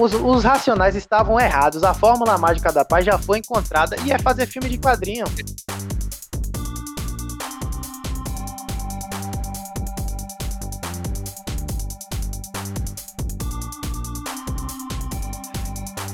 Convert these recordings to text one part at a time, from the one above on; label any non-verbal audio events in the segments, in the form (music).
os, os racionais estavam errados. A fórmula mágica da paz já foi encontrada e é fazer filme de quadrinho.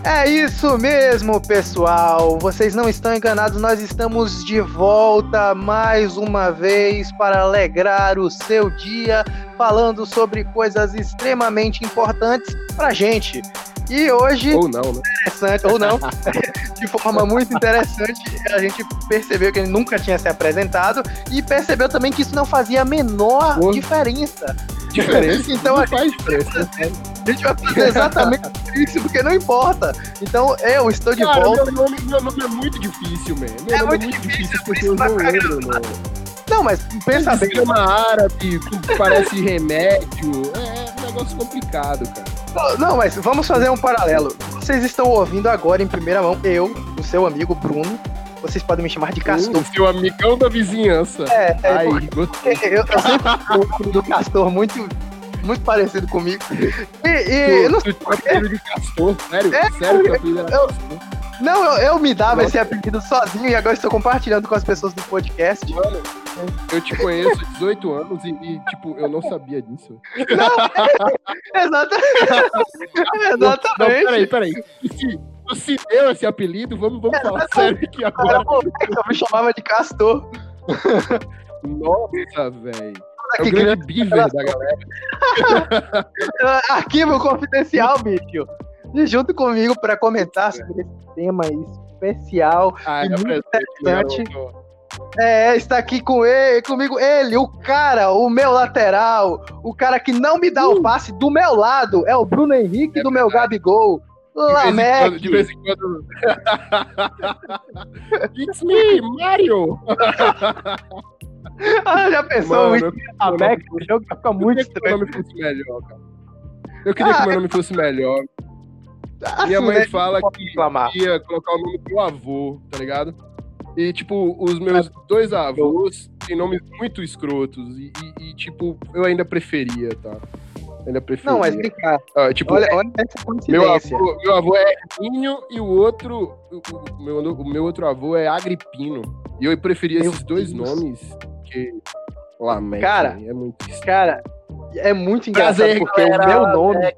É isso mesmo, pessoal. Vocês não estão enganados, nós estamos de volta mais uma vez para alegrar o seu dia, falando sobre coisas extremamente importantes pra gente. E hoje. Ou não, né? Interessante, ou não. (laughs) de forma muito interessante, a gente percebeu que ele nunca tinha se apresentado e percebeu também que isso não fazia a menor Pô. diferença. Diferença? então a faz diferença. A gente vai fazer exatamente isso, porque não importa. Então, eu estou de Cara, volta. Meu nome, meu nome é muito difícil, man. Meu É nome muito é muito difícil, difícil, as por isso pessoas não lembram, mano. Não, mas pensa bem. Esquema árabe, parece remédio. É, é um negócio complicado, cara. Não, mas vamos fazer um paralelo. Vocês estão ouvindo agora em primeira mão eu, o seu amigo Bruno. Vocês podem me chamar de Castor. O seu amigão da vizinhança. É, é Ai, porque (laughs) eu, eu sempre do Castor muito, muito parecido comigo. E, e eu não Tu, tu tinha apelido de castor, sério? É, sério eu- castor? Não, eu, eu me dava Nossa. esse apelido sozinho e agora estou compartilhando com as pessoas do podcast. Mano, eu te conheço há 18 anos e, e, tipo, eu não sabia disso. (laughs) Exata... (laughs) Não, Exatamente. peraí, peraí. Se, se deu esse apelido, vamos, vamos falar sério aqui agora. (laughs) eu me chamava de Castor. Nossa, velho. É o grande beaver da galera. Arquivo confidencial, bicho. E junto comigo para comentar sobre esse tema especial. Ah, E é muito interessante. É, está aqui com ele, comigo ele, o cara, o meu lateral, o cara que não me dá o passe do meu lado, é o Bruno Henrique É do meu Gabigol. Lamek. De vez em quando. (laughs) It's me, Mario! (laughs) Ah, já pensou Mano, o eu Lamek no jogo? Vai ficar muito queria que meu estranho. nome fosse melhor, cara. Eu queria que Ah, meu nome fosse melhor. Assim, Minha mãe né? fala que reclamar. ia colocar o nome do meu avô, tá ligado? E, tipo, os meus dois avós têm nomes muito escrotos. E, e- e, tipo, eu ainda preferia, tá? Ainda preferia. Não, mas vem cá. Ah, tipo, Olha, olha essa meu, coincidência. avô, meu avô é Hermínio e o outro. O, o meu, o meu outro avô é Agripino. E eu preferia Meu esses dois Deus. nomes que. Lamento. Cara, é muito estranho. Cara, é muito engraçado Prazer, porque galera. o meu nome.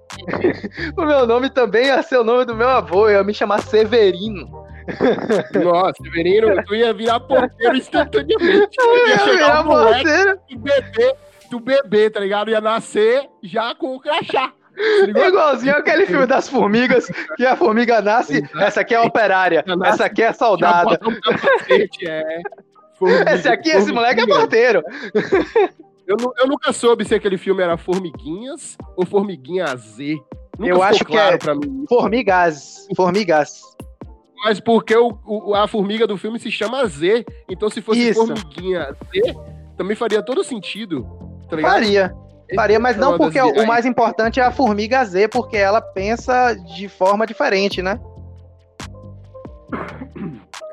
(laughs) o meu nome também ia ser o nome do meu avô, eu ia me chamar Severino. (laughs) Nossa, Severino, tu ia virar porteiro instantaneamente. Eu Ia ia virar parceiro. do bebê, do bebê, tá ligado? Ia nascer já com o crachá. Tá? Igualzinho aquele filme das formigas, que a formiga nasce, essa aqui é a operária, Nasce- (laughs) essa aqui é soldada, é. Esse aqui, esse moleque é porteiro. Eu, eu nunca soube se aquele filme era Formiguinhas ou Formiguinha Z. Nunca Eu acho que claro é- pra mim. Formigas, formigas. Mas porque o, o- a formiga do filme se chama Z. Então, se fosse Isso. Formiguinha Z, também faria todo sentido. Tá? Faria, faria, mas É não porque o mais importante é a formiga Z, porque ela pensa de forma diferente, né?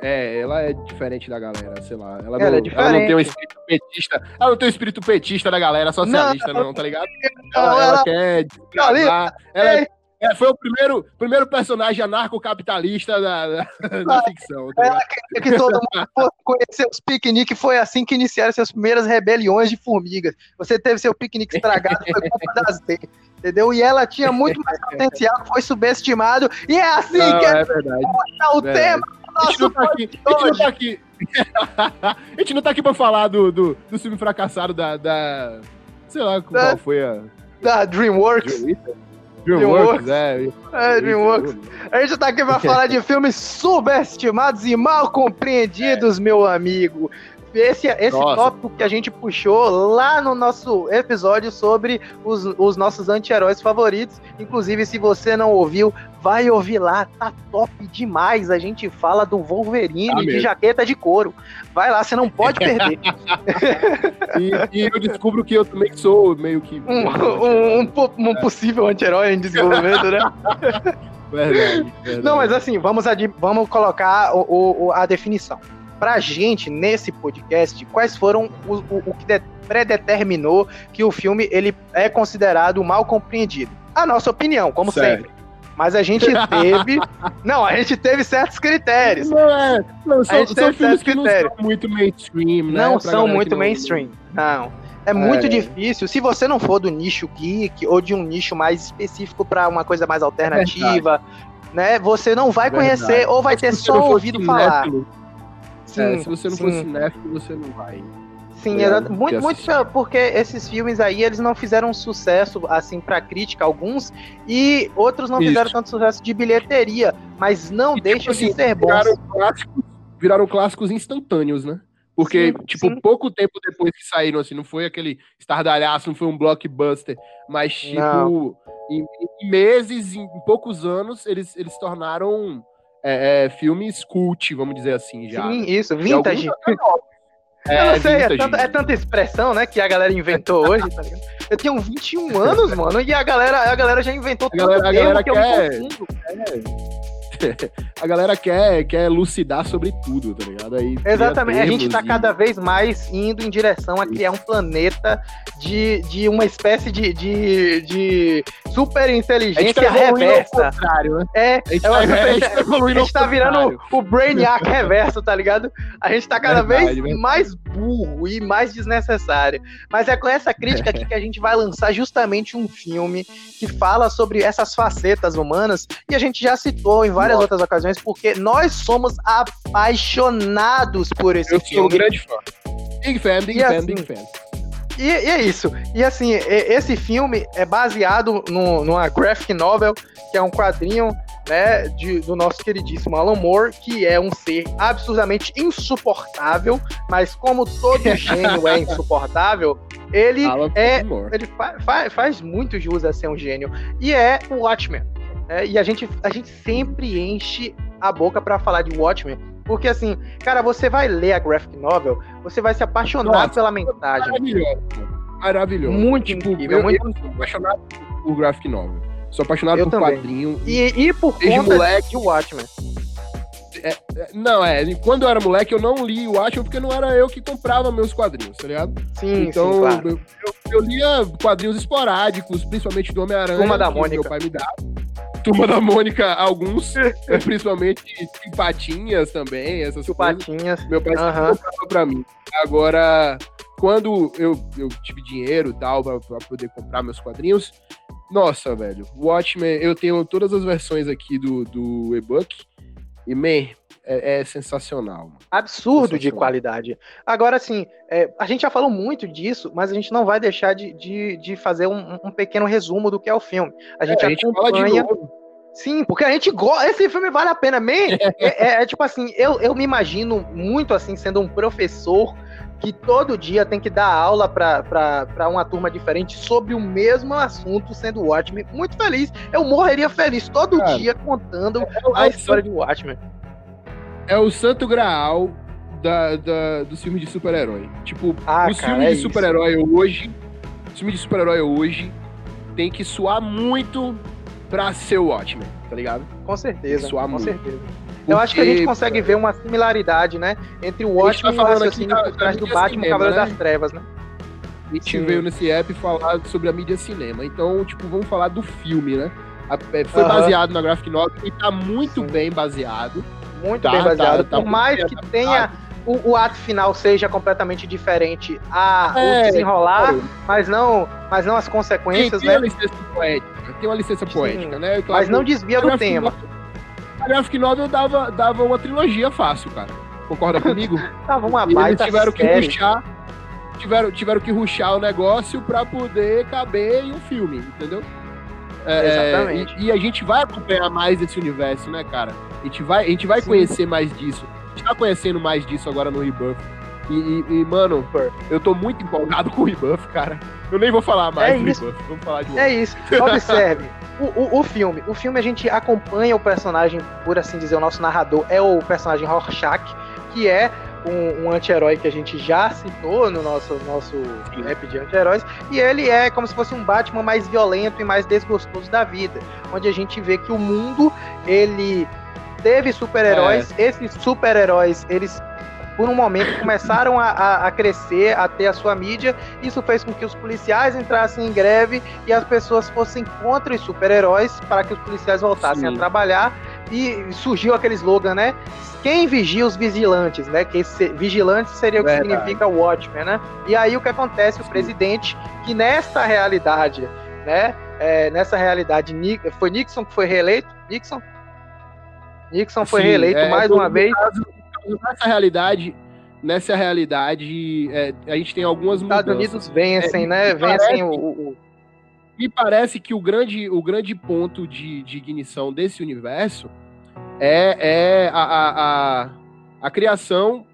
É, ela é diferente da galera, sei lá. Ela, Ela não, é ela não diferente. tem um espírito petista. Ela não tem o espírito petista da galera socialista, não, tá ligado? Não, Ela, ela ela- quer. Ela é, é, foi o primeiro, primeiro personagem anarcocapitalista da, da, da ficção. Tá ligado? É que todo mundo (laughs) fosse conhecer os piqueniques, foi assim que iniciaram suas primeiras rebeliões de formigas. Você teve seu piquenique estragado, foi culpa (laughs) da Z, entendeu? E ela tinha muito mais (laughs) potencial, foi subestimado, e é assim Não, que é é verdade. o verdade. tema A gente não tá aqui. A gente não tá aqui. (laughs) a gente não tá aqui pra falar do, do, do filme fracassado da. da sei lá qual Da- foi a. da DreamWorks. Dreamworks? Dreamworks, é. É, DreamWorks. A gente tá aqui pra falar de filmes subestimados e mal compreendidos, meu amigo. Esse, esse Nossa. tópico que a gente puxou lá no nosso episódio sobre os, os nossos anti-heróis favoritos. Inclusive, se você não ouviu, vai ouvir lá, tá top demais. A gente fala do Wolverine Tá de mesmo. jaqueta de couro. Vai lá, você não pode (laughs) perder. E, e eu descubro que eu também sou meio que. um, um- um um possível anti-herói em desenvolvimento, né? (laughs) Verdade, verdade. Não, mas assim, vamos, vamos colocar o- o- a definição. Pra gente, nesse podcast, quais foram o, o- o que de- predeterminou que o filme ele é considerado mal compreendido? A nossa opinião, como Certo. sempre. Mas a gente (laughs) teve. não, a gente teve certos critérios. Não, é. Não, são, são filmes que critérios. não são muito mainstream, né? Não são muito não... mainstream. Não. É muito é. difícil. Se você não for do nicho geek ou de um nicho mais específico para uma coisa mais alternativa, é né? Você não vai conhecer ou vai ter só ouvido falar. Sim, é, se você não sim. for cinéfilo, você não vai. Sim, é, muito, muito porque esses filmes aí eles não fizeram sucesso assim para crítica alguns e outros não Isso. fizeram tanto sucesso de bilheteria, mas não e, deixam tipo assim, de ser bons. Viraram clássicos, viraram clássicos instantâneos, né? Porque, sim, tipo, sim. pouco tempo depois que saíram, assim, não foi aquele estardalhaço, não foi um blockbuster, mas, tipo, em, em, meses, em, em, poucos anos, eles, eles tornaram é, é, filmes cult, vamos dizer assim, já. Sim, isso, vintage. É, eu não sei, é tanta, é tanta, expressão, né, que a galera inventou hoje, tá ligado? Eu tenho 21 anos, mano, e a galera, a galera já inventou a galera, a galera que quer... eu me confundo. É. (laughs) a galera quer, quer elucidar sobre tudo, tá ligado? Aí Exatamente. A gente tá e... cada vez mais indo em direção a criar um planeta de, de uma espécie de, de, de super inteligência tá reversa. Né? É, a gente, tá, a gente tá, a gente tá virando o Brainiac (laughs) reverso, tá ligado? A gente tá cada verdade, vez verdade. mais burro e mais desnecessário. Mas é com essa crítica aqui (laughs) que a gente vai lançar justamente um filme que fala sobre essas facetas humanas e a gente já citou em várias várias outras ocasiões, porque nós somos apaixonados por esse Eu filme. Eu sou um grande fã. Big fan, big e fan, assim, big fan. E, e, é isso. E assim, esse filme é baseado no, numa graphic novel, que é um quadrinho né, de, do nosso queridíssimo Alan Moore, que é um ser absurdamente insuportável, mas como todo (laughs) gênio é insuportável, ele Alan é. Ele fa, fa, faz muito jus a ser um gênio. E é o Watchmen. É, e a gente, a gente sempre enche a boca para falar de Watchmen, porque assim, cara, você vai ler a graphic novel, você vai se apaixonar Nossa, pela mensagem. Maravilhoso. Maravilhoso. Muito tipo, incrível. Eu, muito eu sou apaixonado por graphic novel. Sou apaixonado eu por também. quadrinho. E, e por conta moleque, de Watchmen. É, é, não, é. Quando eu era moleque, eu não li o Watchmen porque não era eu que comprava meus quadrinhos, tá ligado? Sim, então, sim, claro. eu, eu, eu, lia quadrinhos esporádicos, principalmente do Homem-Aranha. Mônica. Meu pai me dava. Turma da Mônica, alguns, (laughs) principalmente Patinhas também, essas Patinhas. Meu pai uhum. comprava pra mim. Agora, quando eu, eu tive dinheiro e tal, pra, pra poder comprar meus quadrinhos, nossa, velho, Watchmen, eu tenho todas as versões aqui do, do e-book, e, man, é, é sensacional. Absurdo sensacional. de qualidade. Agora, assim, é, a gente já falou muito disso, mas a gente não vai deixar de, de, de fazer um, um, pequeno resumo do que é o filme. A gente, é, a gente acompanha... Sim, porque a gente gosta. Esse filme vale a pena. Man, (laughs) é, é, é, tipo assim, eu, eu me imagino muito assim, sendo um professor que todo dia tem que dar aula para uma turma diferente sobre o mesmo assunto, sendo Watchmen. Muito feliz. Eu morreria feliz todo Cara, dia contando é, a história de Watchmen é o santo graal da, da, dos filmes de super-herói. Tipo, ah, os cara, filmes é de super-herói hoje. Os filmes de super-herói hoje tem que suar muito pra ser o Watchmen, tá ligado? Com certeza. Suar com muito. certeza. Porque, Eu acho que a gente consegue ver uma similaridade, né? Entre o Watchmen tá e o raciocínio por trás do Batman e o Cavaleiro né? das Trevas, né? A gente Sim. veio nesse app falar sobre a mídia cinema. Então, tipo, vamos falar do filme, né? É, foi baseado na graphic novel e tá muito Sim. bem baseado muito tá, bem baseado. Tá, tá Por mais que tenha o, o, ato final seja completamente diferente a é, o desenrolar, é. mas não, mas não as consequências, tem, tem né? Uma licença poética, tem uma licença poética, né? Claro, mas não desvia do tema. Graphic Novel dava, dava uma trilogia fácil, cara. Concorda comigo? (laughs) Tava uma baita Eles tiveram série. que ruxar, tiveram, tiveram que ruxar o negócio para poder caber em um filme, entendeu? É, Exatamente. E, e, a gente vai acompanhar mais esse universo, né, cara? A gente vai, a gente vai conhecer mais disso. A gente tá conhecendo mais disso agora no Rebuff. E, e, e, mano, eu tô muito empolgado (laughs) com o Rebuff, cara. Eu nem vou falar mais é do isso. Rebuff, vamos falar de outro. É isso. Observe. (laughs) o, o, o, filme. O filme a gente acompanha o personagem, por assim dizer, o nosso narrador é o personagem Rorschach, que é um, um anti-herói que a gente já citou no nosso, nosso rap de anti-heróis, e ele é como se fosse um Batman mais violento e mais desgostoso da vida, onde a gente vê que o mundo, ele teve super-heróis, é. esses super-heróis, eles por um momento (coughs) começaram a, a, a, crescer, a ter a sua mídia. Isso fez com que os policiais entrassem em greve e as pessoas fossem contra os super-heróis para que os policiais voltassem Sim. a trabalhar. E surgiu aquele slogan, né? Quem vigia os vigilantes, né? Que esse, vigilante seria o que Verdade. significa Watchmen, né? E aí o que acontece? O presidente, que nesta realidade, né? É, nessa realidade, foi Nixon que foi reeleito? Nixon? Nixon foi Sim, reeleito é, mais uma vez. Caso, nessa realidade, nessa realidade, é, a gente tem algumas Estados mudanças. Unidos vencem, é, né? Vencem parece, o, o, Me parece que o grande, o grande ponto de, de ignição desse universo é, é a, a, a, a criação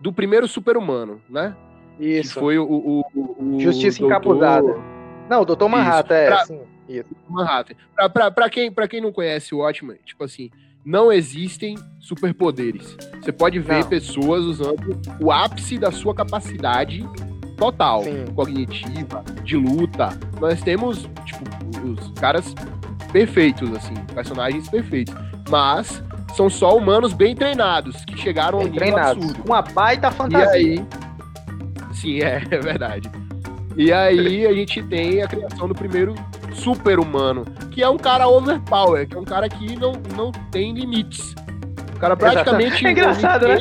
do primeiro super-humano, né? Isso. Que foi o, o, o Justiça doutor... encapuzada. Não, o Doutor Manhattan, é, pra, sim. Isso. Manhattan. Pra, pra, pra, quem, pra quem não conhece o Watchmen, tipo assim, não existem superpoderes. Você pode ver não. pessoas usando o ápice da sua capacidade total, Sim. cognitiva, de luta. Nós temos, tipo, os caras perfeitos, assim, personagens perfeitos. Mas são só humanos bem treinados, que chegaram bem treinados. absurdo. Uma baita fantasia. E aí, sim, é, (laughs) é verdade. E aí a gente tem a criação do primeiro super-humano, que é um cara overpower, que é um cara que não, não tem limites. O cara praticamente. É engraçado, né?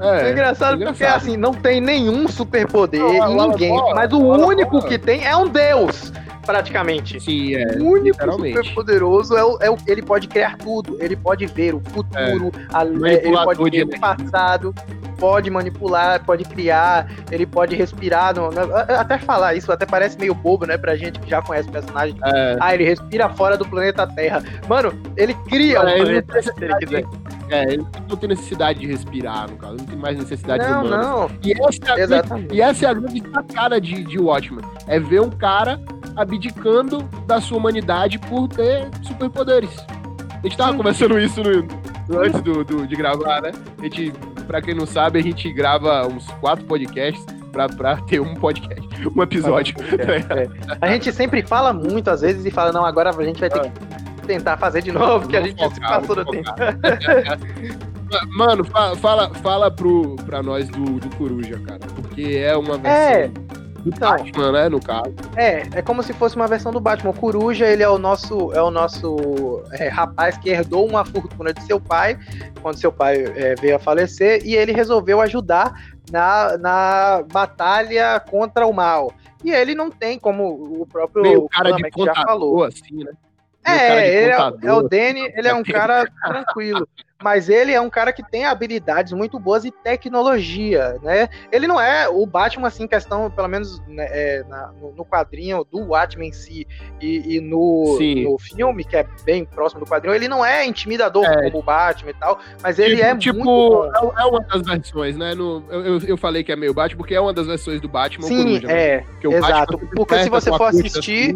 É, é, engraçado, é porque assim, não tem nenhum superpoder em ninguém. mas o único que tem é um deus, praticamente. Sim, é. O único superpoderoso é, o, é o, ele pode criar tudo. Ele pode ver o futuro, é. a, ele pode ver o passado pode manipular, pode criar, ele pode respirar. No, no, até falar isso, até parece meio bobo, né, pra gente que já conhece o personagem. É. Ah, ele respira fora do planeta Terra. Mano, ele cria é, um planeta se ele quiser. É, ele não tem necessidade de respirar, no caso, não tem mais necessidade não, humanas. Não, e essa, é Exatamente. e essa é a grande sacada de, de Watchmen. É ver um cara abdicando da sua humanidade por ter superpoderes. A gente tava Sim. conversando isso no, antes do, do, de gravar, né? A gente Pra quem não sabe, a gente grava uns quatro podcasts pra, pra ter um podcast, um episódio. (laughs) É, é. A gente sempre fala muito, às vezes, e fala, não, agora a gente vai ter que tentar fazer de novo, que a gente focar, se passou do tempo. (laughs) Mano, fala, fala pro, pra nós do, do Coruja, cara. Porque é uma versão. É do então, Batman, né, no caso. É, é como se fosse uma versão do Batman. O Coruja, ele é o nosso, é o nosso é, rapaz que herdou uma fortuna de seu pai, quando seu pai é, veio a falecer, e ele resolveu ajudar na, na batalha contra o mal. E ele não tem, como o próprio Meio cara de já falou. assim, né? É, ele é, é, o Danny, ele é um cara (laughs) tranquilo mas ele é um cara que tem habilidades muito boas e tecnologia, né? Ele não é o Batman, assim, questão, pelo menos né, é, na, no, quadrinho do Batman em si e, e no, no, filme, que é bem próximo do quadrinho, ele não é intimidador é. como o Batman e tal, mas ele tipo, é tipo, muito bom. É, é uma das versões, né? No, eu, eu falei que é meio Batman porque é uma das versões do Batman Sim, Coruja, né? é, né? exato. Porque se você for assistir...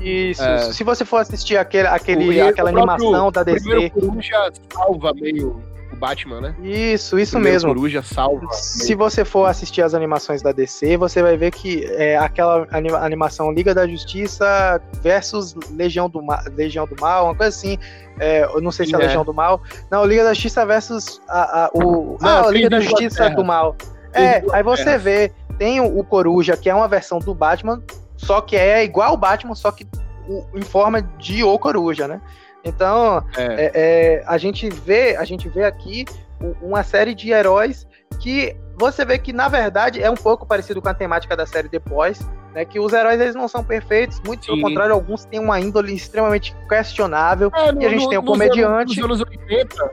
Isso. É. Se você for assistir aquele, aquele, aquela animação da DC. O Coruja salva meio o Batman, né? Isso, isso mesmo. Coruja salva. Se meio. você for assistir as animações da DC, você vai ver que é aquela animação Liga da Justiça versus Legião do, Ma Legião do Mal, uma coisa assim. É, eu não sei se é, é Legião do Mal. Não, Liga da Justiça versus a, a o. Não, ah, Liga da Justiça do Mal. É, aí você vê, tem o Coruja, que é uma versão do Batman, só que é igual o Batman, só que o, em forma de O Coruja, né? Então, é. É, é, a gente vê, a gente vê aqui uma série de heróis que você vê que na verdade é um pouco parecido com a temática da série depois, né? Que os heróis eles não são perfeitos, muito Sim. pelo contrário, alguns têm uma índole extremamente questionável. É, no, e a gente no, tem o um comediante. Anos, nos anos 80,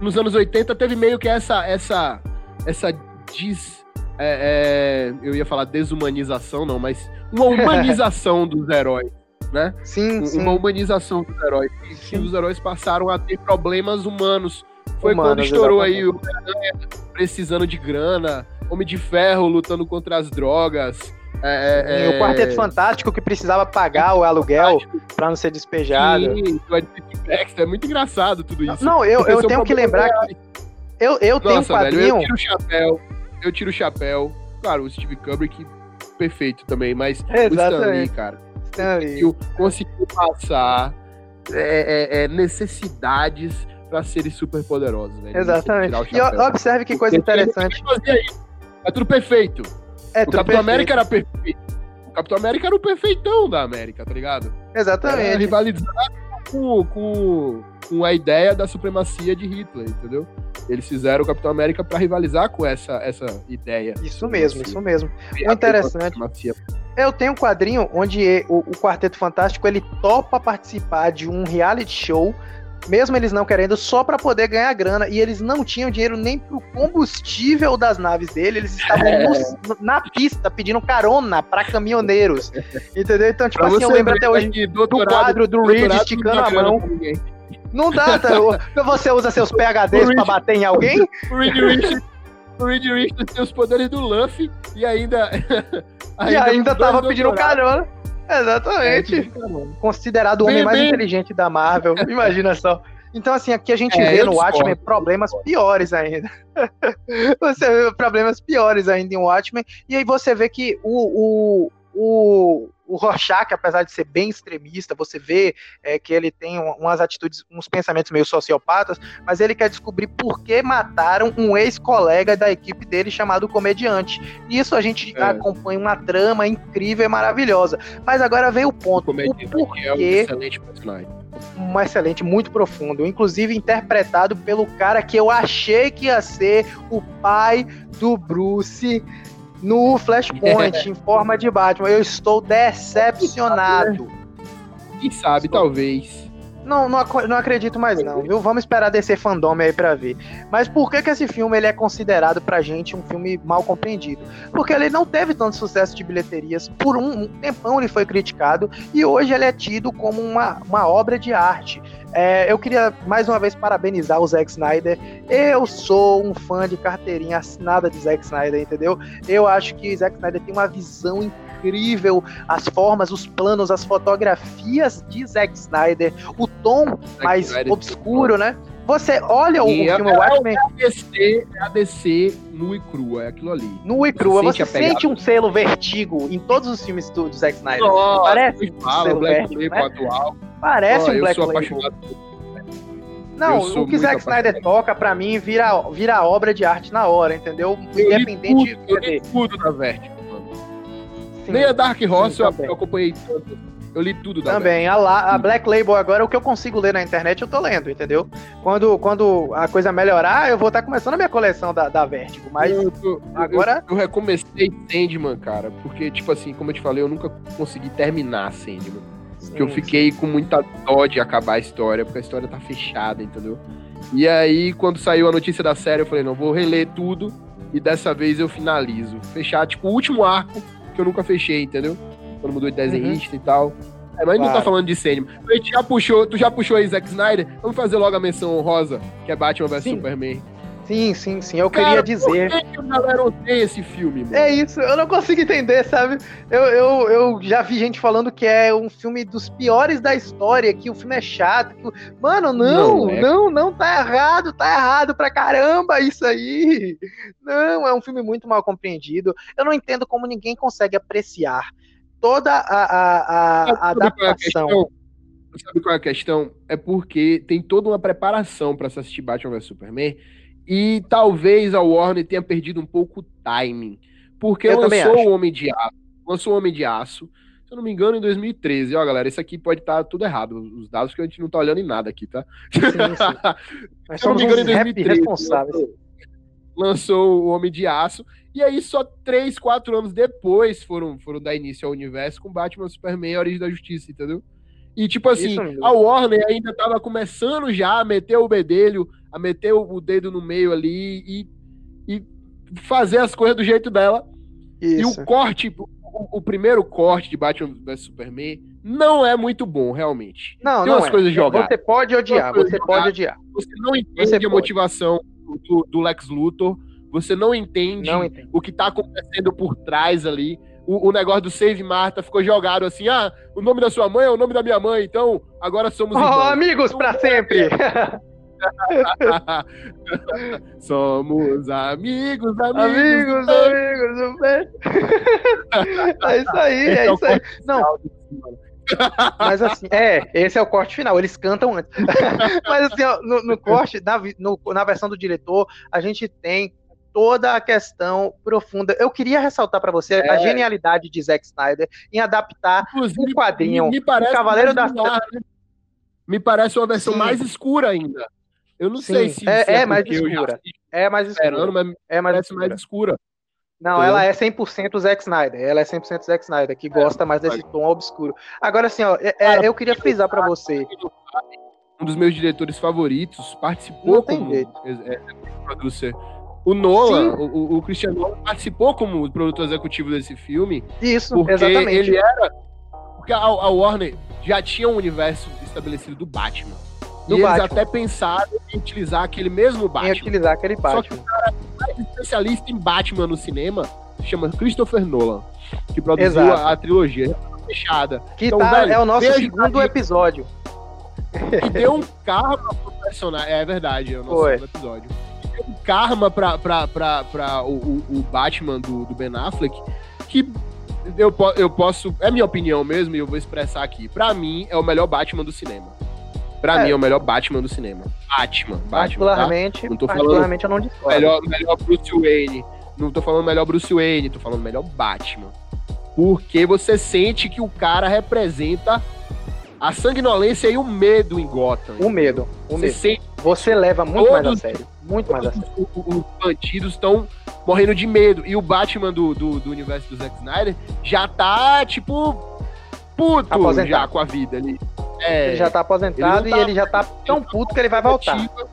nos anos 80 teve meio que essa essa essa diz é, é, eu ia falar desumanização, não, mas uma humanização (laughs) dos heróis, né? Sim, uma sim. humanização dos heróis. E os heróis passaram a ter problemas humanos. Foi Humanos, quando estourou exatamente. aí o precisando de grana, Homem de Ferro lutando contra as drogas. É, é, o Quarteto Fantástico que precisava pagar o aluguel para não ser despejado. Sim, é muito engraçado tudo isso. Não, eu, eu tenho que lembrar que. Eu, eu tenho um quadrinho. Velho, eu tiro o chapéu eu tiro o chapéu. Claro, o Steve Kubrick, perfeito também, mas o Stanley, cara. Stanley. Conseguiu, conseguiu passar é, é, é necessidades para serem super poderosos. Né? Exatamente. E observe que coisa interessante. É tudo perfeito. É o tudo Capitão perfeito. América era perfeito. O Capitão América era o perfeitão da América, tá ligado? Exatamente. Era rivalizar com, com, com a ideia da supremacia de Hitler, entendeu? Eles fizeram o Capitão América para rivalizar com essa, essa ideia. Isso mesmo, isso mesmo. O interessante. Eu tenho um quadrinho onde o, o Quarteto Fantástico ele topa participar de um reality show mesmo eles não querendo, só para poder ganhar grana. E eles não tinham dinheiro nem pro combustível das naves dele, eles estavam é. no, na pista pedindo carona para caminhoneiros. (laughs) Entendeu? Então, tipo pra assim, eu lembro até hoje do quadro do Reed esticando a mão. Não dá, tá? Você usa seus PHDs para bater em alguém? O Reed Rich, o Reed Rich tem os poderes do Luffy e ainda. ainda (laughs) e ainda tava pedindo carona. Exatamente. É, Considerado o homem bem, mais bem. inteligente da Marvel. (laughs) Imagina só. Então, assim, aqui a gente é, vê no Watchmen problemas piores ainda. (laughs) você vê problemas piores ainda em Watchmen. E aí você vê que o, o, o, o Rorschach, apesar de ser bem extremista, você vê é, que ele tem umas atitudes, uns pensamentos meio sociopatas, mas ele quer descobrir por que mataram um ex-colega da equipe dele chamado Comediante. Isso a gente é. acompanha uma trama incrível e maravilhosa. Mas agora vem o ponto. O, o porquê... é um excelente personagem. Um excelente, muito profundo. Inclusive interpretado pelo cara que eu achei que ia ser o pai do Bruce no Flashpoint (laughs) em forma de Batman. Eu estou decepcionado. Quem sabe, estou... talvez. Não, não, não, acredito mais não, viu? Vamos esperar descer fandom aí pra ver. Mas por que que esse filme ele é considerado pra gente um filme mal compreendido? Porque ele não teve tanto sucesso de bilheterias, por um, um tempão ele foi criticado, e hoje ele é tido como uma, uma obra de arte. É, eu queria mais uma vez parabenizar o Zack Snyder. Eu sou um fã de carteirinha assinada de Zack Snyder, entendeu? Eu acho que Zack Snyder tem uma visão incrível, as formas, os planos, as fotografias de Zack Snyder, o tom Zack mais Snyder obscuro, né? Você olha o, e filme é, Watchmen. É a, DC, é a DC nu e crua, é aquilo ali. Nu e crua. Você, você sente um selo vertigo em todos os filmes do, do Zack Snyder. Nossa, Parece um fala, selo Black vertigo, né? atual. Parece oh, um Black Label. Não, o que Zack Snyder toca, pra mim, vira, vira obra de arte na hora, entendeu? Eu Independente. Li tudo, eu li tudo da Vertigo, Nem a Dark Horse eu, eu acompanhei tanto. Eu li tudo da Também. A, a, Black Label agora, o que eu consigo ler na internet, eu tô lendo, entendeu? Quando, quando a coisa melhorar, eu vou estar tá começando a minha coleção da, da Vertigo. Mas eu, eu, agora. Eu, eu, recomecei Sandman, cara. Porque, tipo assim, como eu te falei, eu nunca consegui terminar Sandman que eu fiquei com muita dó de acabar a história, porque a história tá fechada, entendeu? E aí, quando saiu a notícia da série, eu falei, não, vou reler tudo e dessa vez eu finalizo. Fechar, tipo, o último arco que eu nunca fechei, entendeu? Quando mudou de desenhista uhum. e tal. É, mas claro. não tá falando de Sandman. Tu já puxou, tu já puxou aí Zack Snyder? Vamos fazer logo a menção honrosa, que é Batman vs Superman. Sim, sim, sim. Eu Cara, queria dizer. Por que, que a galera odeia esse filme, mano? É isso, eu não consigo entender, sabe? Eu, eu, eu já vi gente falando que é um filme dos piores da história, que o filme é chato. Que... Mano, não, não, é. não, não, tá errado, tá errado pra caramba isso aí. Não, é um filme muito mal compreendido. Eu não entendo como ninguém consegue apreciar toda a, a, a, a adaptação. Sabe qual é a questão? É porque tem toda uma preparação para se assistir Batman vs Superman e talvez a Warner tenha perdido um pouco o timing. Porque eu lançou o Homem de Aço. Lançou o Homem de Aço. Se eu não me engano, em 2013. Ó, galera, isso aqui pode estar tá tudo errado. Os dados que a gente não tá olhando em nada aqui, tá? Sim, sim. (laughs) se eu não me engano, em 2013. Lançou, lançou o Homem de Aço. E aí, só três, quatro anos depois foram, foram dar início ao universo com Batman, Superman e a Origem da Justiça, entendeu? E, tipo assim, a Warner ainda tava começando já a meter o bedelho, a meter o dedo no meio ali e, e fazer as coisas do jeito dela. Isso. E o corte, o, o, primeiro corte de Batman vs Superman não é muito bom, realmente. Não, Tem não umas é. coisas jogadas. Você pode odiar, você pode odiar. Você não entende você a motivação do, do, Lex Luthor, você não entende, não entende. o que tá acontecendo por trás ali o, o, negócio do Save Marta ficou jogado assim: ah, o nome da sua mãe é o nome da minha mãe, então agora somos oh, amigos para então, sempre. (laughs) Somos amigos, amigos. Amigos, amigos. (laughs) é isso aí, é isso aí. Não. (laughs) Mas assim, é, esse é o corte final, eles cantam antes. Mas assim, ó, no, no, corte, na, no, na versão do diretor, a gente tem toda a questão profunda. Eu queria ressaltar para você é. a genialidade de Zack Snyder em adaptar Inclusive, um quadrinho, me, me parece o Cavaleiro das né? Me parece uma versão Sim. mais escura ainda. Eu não Sim. sei se é, é, é mais escura. É mais escura. Mas é mais parece escura. mais escura. Não, ela é 100% Zack Snyder. Ela é 100% Zack Snyder, que é, gosta mais desse tom obscuro. Agora, assim, ó, é, é eu queria frisar para você. Um dos meus diretores favoritos participou como é, producer. O Nolan, o, o Christian Nolan, participou como produtor executivo desse filme. Isso, porque exatamente. ele era. Porque a, a Warner já tinha um universo estabelecido do Batman. Do e Batman. eles até pensaram em utilizar aquele mesmo Batman. Em utilizar aquele Batman. Só que o cara mais especialista em Batman no cinema se chama Christopher Nolan, que produziu a, a, trilogia fechada. Que então, tá, velho, é o nosso segundo aí, episódio. E deu um karma pro personagem. É verdade, é o nosso Foi. segundo episódio. Um karma pra, pra, pra, pra o, o, Batman do, do Ben Affleck que eu, eu posso. É minha opinião mesmo e eu vou expressar aqui. Pra mim, é o melhor Batman do cinema. Pra é. mim, é o melhor Batman do cinema. Batman. Batman particularmente, tá? não tô particularmente falando eu não discordo. Melhor, melhor Bruce Wayne. Não tô falando melhor Bruce Wayne, tô falando melhor Batman. Porque você sente que o cara representa a sanguinolência e o medo em Gotham. O medo. O você medo. Sente você leva muito mais a sério. Muito mais a sério. Os bandidos estão morrendo de medo. E o Batman do, do, do universo do Zack Snyder já tá, tipo, puto aposentado. já com a vida ali. É, ele já tá aposentado ele tá, e ele já tá tão puto que ele vai voltar. Ativa.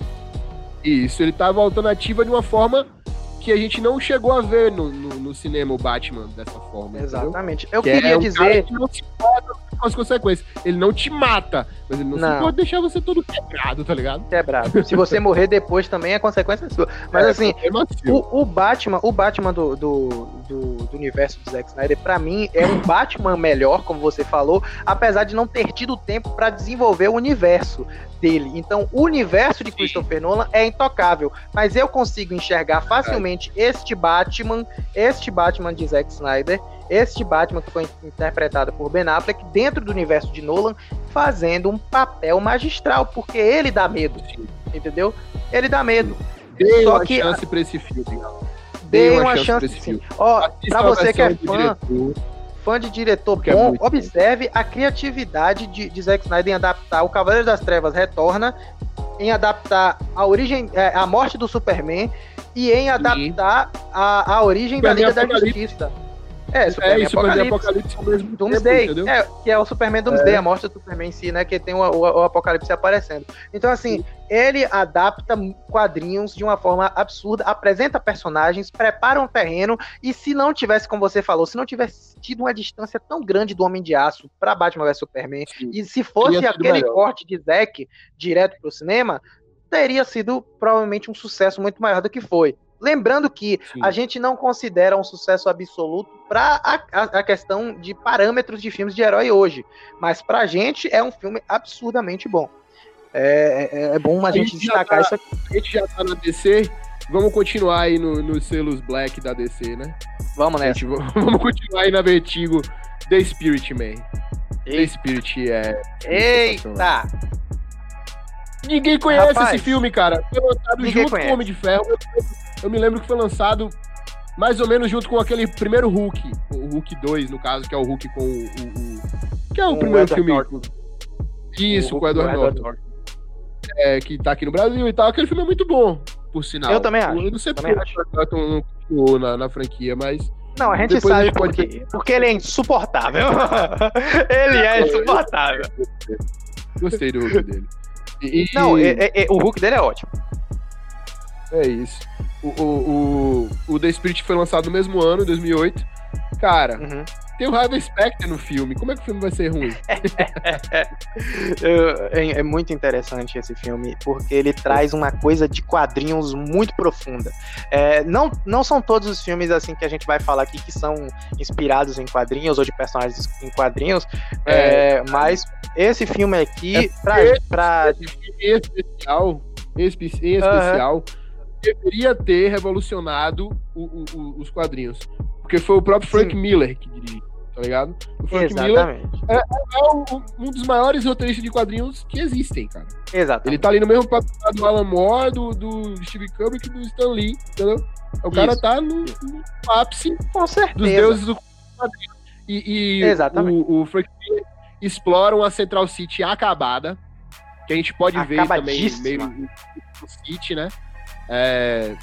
Isso, ele tá voltando ativa de uma forma que a gente não chegou a ver no, no, no cinema o Batman dessa forma. Exatamente. Entendeu? Eu que queria é dizer. que não se com as consequências. Ele não te mata, mas ele não, não. pode deixar você todo quebrado, tá ligado? Quebrado. Se você (laughs) morrer depois também, a consequência é sua. Mas é, assim, o, o, Batman, o Batman do, do, do, do, universo do Zack Snyder, pra mim, é um Batman melhor, como você falou, apesar de não ter tido tempo para desenvolver o universo dele. Então, o universo de Christopher Nolan é intocável, mas eu consigo enxergar facilmente é. este Batman, este Batman de Zack Snyder este Batman que foi interpretado por Ben Affleck dentro do universo de Nolan, fazendo um papel magistral, porque ele dá medo, entendeu? Ele dá medo. Dê Só uma que chance para esse filme. Dê uma, uma chance, chance esse filme. Ó, para você que é fã, fã de diretor é bom, é observe a criatividade de, de Zack Snyder em adaptar o Cavaleiro das Trevas Retorna, em adaptar a origem, é, a morte do Superman e em adaptar a, a origem da Liga da Justiça. É, é, Superman é, Apocalipse. Apocalipse ao mesmo Doomsday, tempo, é, que é o Superman Doomsday, é. a morte do Superman em si, né? Que tem o, o, o, Apocalipse aparecendo. Então, assim, Sim. ele adapta quadrinhos de uma forma absurda, apresenta personagens, prepara um terreno, e se não tivesse, como você falou, se não tivesse tido uma distância tão grande do Homem de Aço para Batman vs Superman, Sim. e se fosse aquele melhor. corte de Zack direto pro cinema, teria sido provavelmente um sucesso muito maior do que foi. Lembrando que Sim. a gente não considera um sucesso absoluto para a, a, a, questão de parâmetros de filmes de herói hoje, mas para a gente é um filme absurdamente bom. É, é, é bom a, a gente, gente destacar tá, isso aqui. A gente já tá na DC, vamos continuar aí nos no selos Black da DC, né? Vamos né? Gente, (laughs) vamos continuar aí na Vertigo The Spirit Man. Eita. The Spirit é. Eita! Ninguém conhece Rapaz, esse filme, cara. Foi lançado junto conhece. com o Homem de Ferro. Eu me lembro que foi lançado mais ou menos junto com aquele primeiro Hulk, o Hulk 2, no caso, que é o Hulk com o. o, o que é o, o primeiro Edward filme. Norton. Isso, o com o Edward, Edward Norton. É, que tá aqui no Brasil e tal. Aquele filme é muito bom, por sinal. Eu também acho. Eu não sei porque não continuou na, na franquia, mas. Não, a gente Depois sabe porque, pode... porque ele é insuportável. (laughs) ele é insuportável. Gostei do Hulk dele. E, não, é, é, é, o Hulk dele é ótimo. É isso. O, o, o, o The Spirit foi lançado no mesmo ano, 2008. Cara, uhum. tem o Harvey Specter no filme. Como é que o filme vai ser ruim? (laughs) é, é, muito interessante esse filme, porque ele traz uma coisa de quadrinhos muito profunda. É, não, não são todos os filmes assim que a gente vai falar aqui que são inspirados em quadrinhos ou de personagens em quadrinhos, é, é mas esse filme aqui, é pra... Em especial, em especial uhum deveria ter revolucionado o, o, o, os quadrinhos. Porque foi o próprio Frank Sim. Miller que dirigiu. tá ligado? O Frank Exatamente. Miller é, é um, dos maiores roteiristas de quadrinhos que existem, cara. Exato. Ele tá ali no mesmo patamar do Alan Moore, do, do Steve Kubrick e do Stan Lee, entendeu? O Isso. cara tá no, no ápice dos deuses do quadrinho. E, e Exatamente. O, o Frank Miller explora uma Central City acabada, que a gente pode ver também meio City, né? É,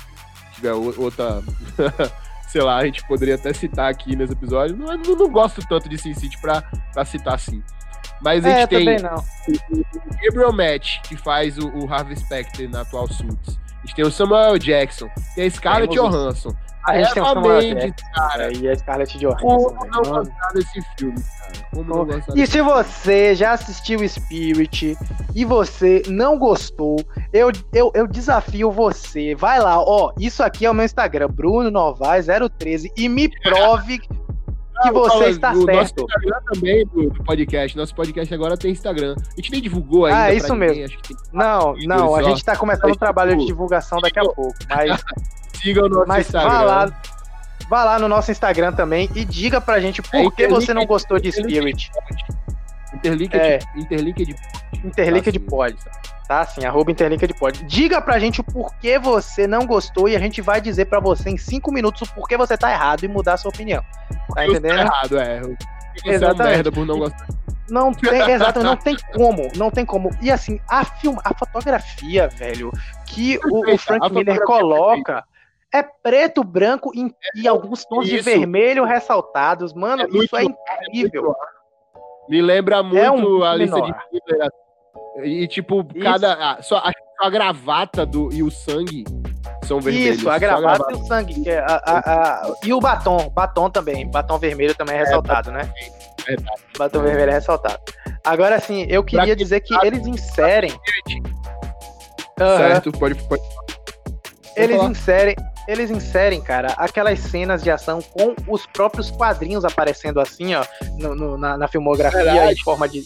tiver outra (laughs) sei lá, a gente poderia até citar aqui nesse episódio. Não, não, não gosto tanto de Sin City pra, pra citar assim. Mas a gente é, tem o Gabriel Match, que faz o, o Harvey Specter na atual Suits. A gente tem o Samuel Jackson, tem a Scarlett Johansson. A gente tem o Samuel Mendes, cara. E a Scarlett Johansson. Como não gostar desse filme, cara? Como não gostar E se você já assistiu Spirit e você não gostou, eu, eu, eu desafio você. Vai lá, ó. Isso aqui é o meu Instagram, Bruno Novaes 013 e me (laughs) prove que você está certo. Nosso Instagram também do, podcast. Nosso podcast agora tem Instagram. A gente nem divulgou ainda. Ah, isso mesmo. Não, não, a gente está começando o um trabalho de divulgação daqui a pouco. Mas (laughs) Siga o nosso Mas Instagram. Vá lá, vá lá no nosso Instagram também e diga pra gente por é, que você não gostou de Spirit. Interlinked, é. Interlinked, Interlinked tá pode. Tá assim, arroba Interlinked pode. Diga pra gente o porquê você não gostou e a gente vai dizer pra você em cinco minutos o porquê você tá errado e mudar a sua opinião. Tá entendendo? Tá errado, é. Você Exatamente. é um merda por não gostar. Não tem, (laughs) exato, não tem como, não tem como. E assim, a film, a fotografia, velho, que o, o Frank Miller coloca é preto, branco e, e alguns tons isso. de vermelho ressaltados. Mano, é isso é incrível. Me lembra muito é um a lista menor. de Hitler. E, tipo, isso. cada. A, só a, a, gravata do, e o sangue são vermelhos. Isso, a gravata, a gravata. e o sangue. É a, a, e o batom. Batom também. Batom vermelho também é, é ressaltado, é, né? Verdade. Batom vermelho é ressaltado. Agora, assim, eu queria dizer que eles inserem. Certo, pode, pode. Eles inserem, eles inserem, cara, aquelas cenas de ação com os próprios quadrinhos aparecendo assim, ó, no, no, na, na, filmografia Verdade. de forma de.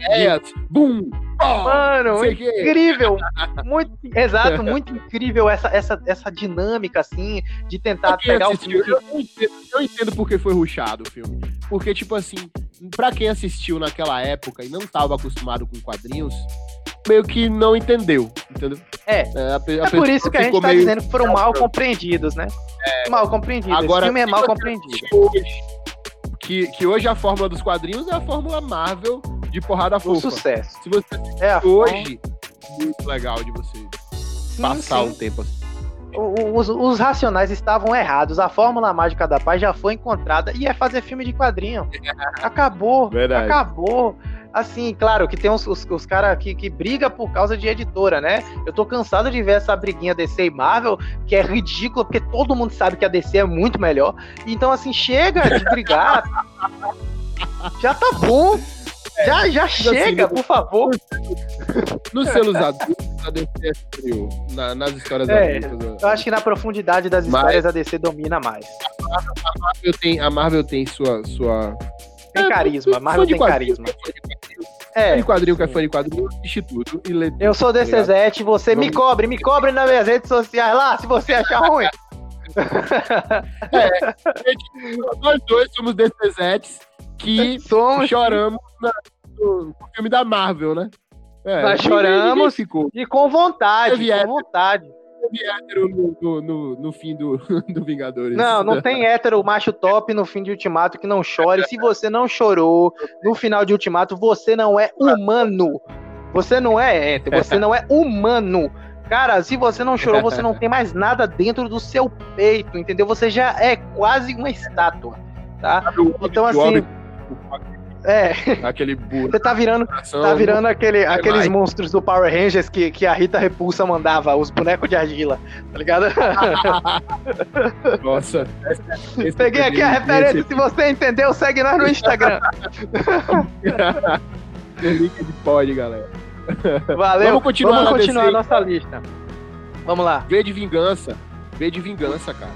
É, boom! Mano, incrível! (laughs) muito, exato, muito incrível essa, essa, essa dinâmica, assim, de tentar pegar assistiu, o filme. Eu entendo, eu entendo porque foi ruxado o filme. Porque, tipo assim, pra quem assistiu naquela época e não estava acostumado com quadrinhos, meio que não entendeu, entendeu? É, é, a, a é por isso que a gente tá meio... dizendo que foram mal compreendidos, né? É, mal compreendidos. Agora, Esse filme é mal compreendido. Que, que hoje a fórmula dos quadrinhos é a fórmula Marvel de porrada fofa. O sucesso. Se você é hoje, forma... muito legal de você sim, passar sim. um tempo assim. Os, os, racionais estavam errados. A fórmula mágica da paz já foi encontrada e é fazer filme de quadrinho. (laughs) Acabou. Verdade. Acabou assim, claro, que tem uns, os, os caras que, que briga por causa de editora, né? Eu tô cansado de ver essa briguinha DC e Marvel, que é ridícula, porque todo mundo sabe que a DC é muito melhor. Então, assim, chega de brigar. (laughs) já tá bom. Já, já chega, assim, por favor. Nos selos adultos, a DC é frio. Na, nas histórias é, adultas. Eu acho que na profundidade das histórias Mas, a DC domina mais. A Marvel tem, a Marvel tem sua, sua tem é, carisma, Marvel tem carisma. É, fã de quadrinho que é fã de quadrinho, assiste tudo e lê Eu sou tá você me cobre, me cobre nas minhas redes sociais lá, se você achar ruim. é, nós dois somos DCZetes que somos... choramos no, no filme da Marvel, né? É, nós choramos e com vontade, com vontade teve hétero no, no, no, no, fim do, (laughs) do Vingadores. Não, não tem hétero macho top no fim de Ultimato que não chore. Se você não chorou no final de Ultimato, você não é humano. Você não é hétero, você não é humano. Cara, se você não chorou, você não tem mais nada dentro do seu peito, entendeu? Você já é quase uma estátua, tá? Então, assim. É. Aquele burro. Você tá virando, tá virando aquele, aqueles monstros do Power Rangers que, que a Rita Repulsa mandava, os bonecos de argila, tá ligado? (laughs) Nossa. Peguei aqui a referência, se você entendeu, segue nós no Instagram. (laughs) link de pode, galera. Valeu. Vamos continuar, Vamos continuar a nossa lista. Vamos lá. V de vingança. V de vingança, cara.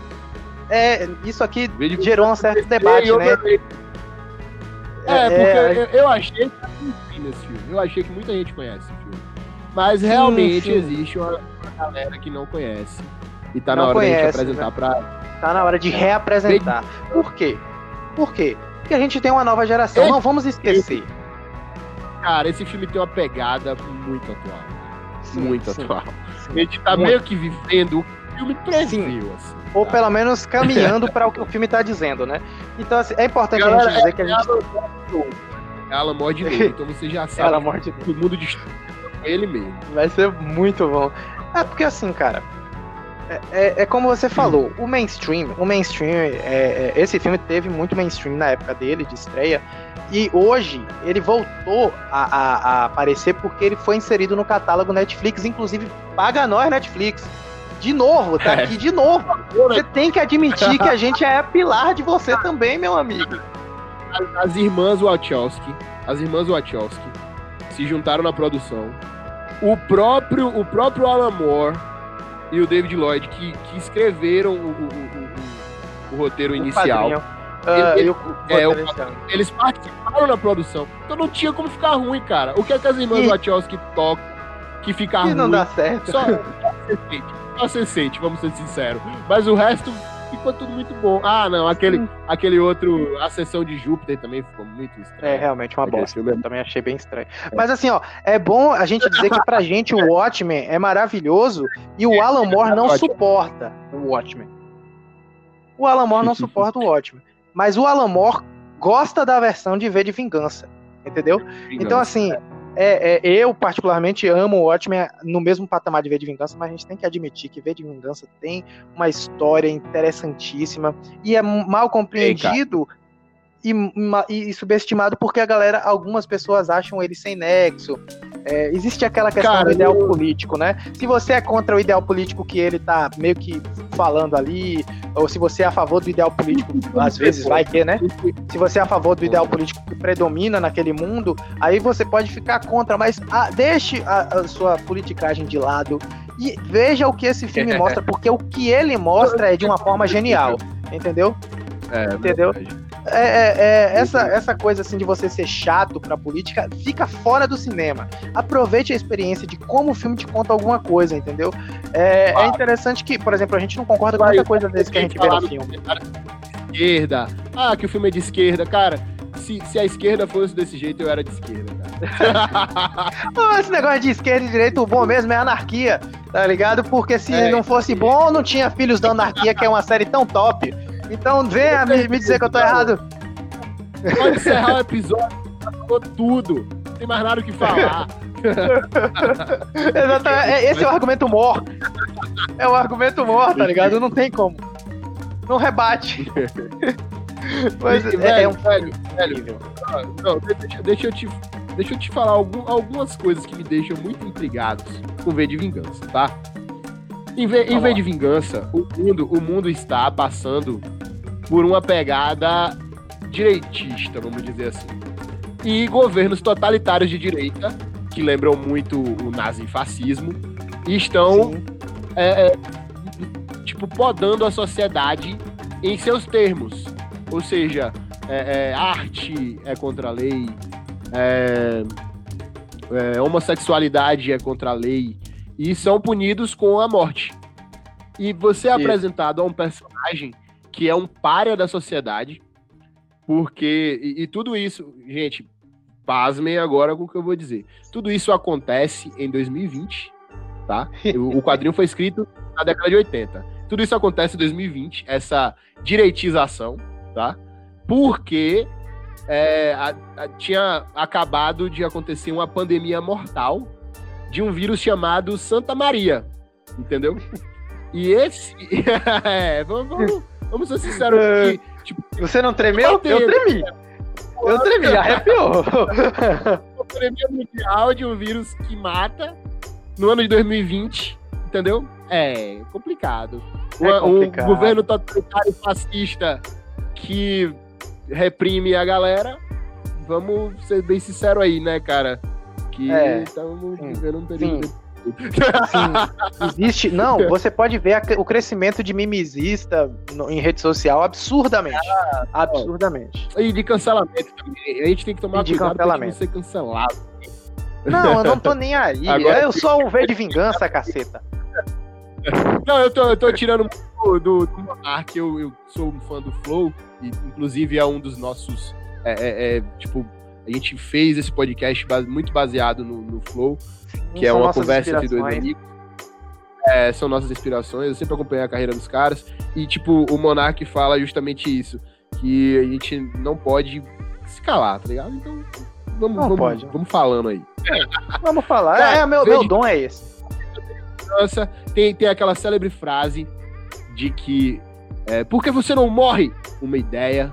É, isso aqui gerou um certo debate, né? É, é, porque é... Eu, eu, achei que nesse filme. Eu achei que muita gente conhece esse filme. Mas realmente sim, sim. existe uma, uma, galera que não conhece. E tá não na hora conhece, de a gente apresentar pra. Tá na hora de reapresentar. Por quê? Por quê? que a gente tem uma nova geração. Não vamos esquecer. Cara, esse filme tem uma pegada muito atual. Sim, muito atual. A gente tá muito. meio que vivendo o o filme previu, assim. Ou pelo menos caminhando para o que o filme tá dizendo, né? Então, assim, é importante Galera, a gente dizer que a gente. Ela morre de novo, então você já (laughs) sabe. Ela morre de novo. O mundo destruído ele mesmo. Vai ser muito bom. É porque assim, cara, é, é, é, como você falou, o mainstream, o mainstream, é, é, esse filme teve muito mainstream na época dele, de estreia, e hoje ele voltou a, a, a, aparecer porque ele foi inserido no catálogo Netflix, inclusive paga nós Netflix. De novo, tá é. aqui de novo. Você tem que admitir que a gente é pilar de você também, meu amigo. As, irmãs Wachowski, as irmãs Wachowski se juntaram na produção. O próprio, o próprio Alan Moore e o David Lloyd, que, que escreveram o, o, o, o roteiro o inicial. Uh, ele, é, eles participaram da produção. Então não tinha como ficar ruim, cara. O que é que as irmãs e... Wachowski tocam que fica e ruim? não dá certo. Só, (laughs) só sente, vamos ser sinceros. Mas o resto ficou tudo muito bom. Ah, não, aquele, aquele outro, a sessão de Júpiter também ficou muito estranho. É, realmente uma bosta. Filme... Eu também achei bem estranho. É. Mas assim, ó, é bom a gente dizer que pra (laughs) gente o Watchmen é maravilhoso e o Alan Moore não suporta o Watchmen. O Alan Moore não (laughs) suporta o Watchmen. Mas o Alan Moore gosta da versão de V de Vingança. Entendeu? Então, assim, é. É, é, eu, particularmente, amo o Watchmen no mesmo patamar de V de Vingança, mas a gente tem que admitir que V de Vingança tem uma história interessantíssima e é mal compreendido e, e, subestimado porque a galera, algumas pessoas acham ele sem nexo. É, existe aquela questão Cara, do ideal eu... político, né? Se você é contra o ideal político que ele tá meio que falando ali, ou se você é a favor do ideal político, às vezes vai ter, né? Se você é a favor do ideal político que predomina naquele mundo, aí você pode ficar contra, mas ah, deixe a, a sua politicagem de lado e veja o que esse filme mostra, porque o que ele mostra é de uma forma genial, entendeu? É, entendeu? Verdade. É, é, é, essa, essa coisa assim de você ser chato pra política fica fora do cinema. Aproveite a experiência de como o filme te conta alguma coisa, entendeu? É, é interessante que, por exemplo, a gente não concorda com muita coisa desse que a gente vê no filme. Esquerda. Ah, que o filme é de esquerda. Cara, se, se a esquerda fosse desse jeito, eu era de esquerda, cara. (laughs) Esse negócio de esquerda e direita, o bom mesmo é anarquia, tá ligado? Porque se é, não fosse bom, não tinha Filhos da Anarquia, que é uma série tão top. Então venha me, me dizer que eu tô errado. Pode encerrar o episódio, acabou tudo. Não tem mais nada o que falar. (laughs) Exatamente. É, esse é o argumento mor. É o argumento mor, tá ligado? Não tem como. Não rebate. (laughs) Mas é, velho, é um velho, velho. Não, deixa, deixa, eu te, deixa eu te falar algum, algumas coisas que me deixam muito intrigados com V de Vingança, tá? Em, ve, em vez de vingança, o mundo, o mundo está passando por uma pegada direitista, vamos dizer assim. E governos totalitários de direita, que lembram muito o nazifascismo, estão é, é, tipo podando a sociedade em seus termos. Ou seja, é, é arte é contra a lei, é, é, homossexualidade é contra a lei, e são punidos com a morte. E você é apresentado a um personagem que é um párea da sociedade, porque. E, e, tudo isso, gente, pasmem agora com o que eu vou dizer. Tudo isso acontece em 2020, tá? (laughs) o, o quadrinho foi escrito na década de 80. Tudo isso acontece em 2020, essa direitização, tá? Porque é, a, a, tinha acabado de acontecer uma pandemia mortal de um vírus chamado Santa Maria, entendeu? E esse. (laughs) é, vamos, vamos, vamos, ser sinceros aqui. Tipo, Você não tremeu? Eu tremi. Eu tremi, arrepiou. Uma pandemia mundial de um vírus que mata no ano de 2020, entendeu? É complicado. É complicado. Um governo totalitário fascista que reprime a galera. Vamos ser bem sinceros aí, né, cara? que é, estamos vivendo um período. Sim. (laughs) Existe. Não, você pode ver a, o crescimento de mimizista no, em rede social absurdamente. Ah, absurdamente. E de cancelamento também. A gente tem que tomar de cuidado pra não ser cancelado. Não, eu não tô nem aí. (laughs) Agora, eu sou um V de vingança, caceta. Não, eu tô, eu tô tirando do, do, do Monark, eu, eu sou um fã do Flow, e inclusive é um dos nossos. É, é, é, tipo, a gente fez esse podcast base, muito baseado no, no Flow, que é uma conversa entre dois amigos. É, são nossas inspirações, eu sempre acompanhei a carreira dos caras. E, tipo, o Monark fala justamente isso: que a gente não pode se calar, tá ligado? Então, vamos, não vamos, pode. vamos falando aí. (laughs) Vamos falar. É, meu, meu dom é esse. Tem, tem aquela célebre frase de que é, por que você não morre? Uma ideia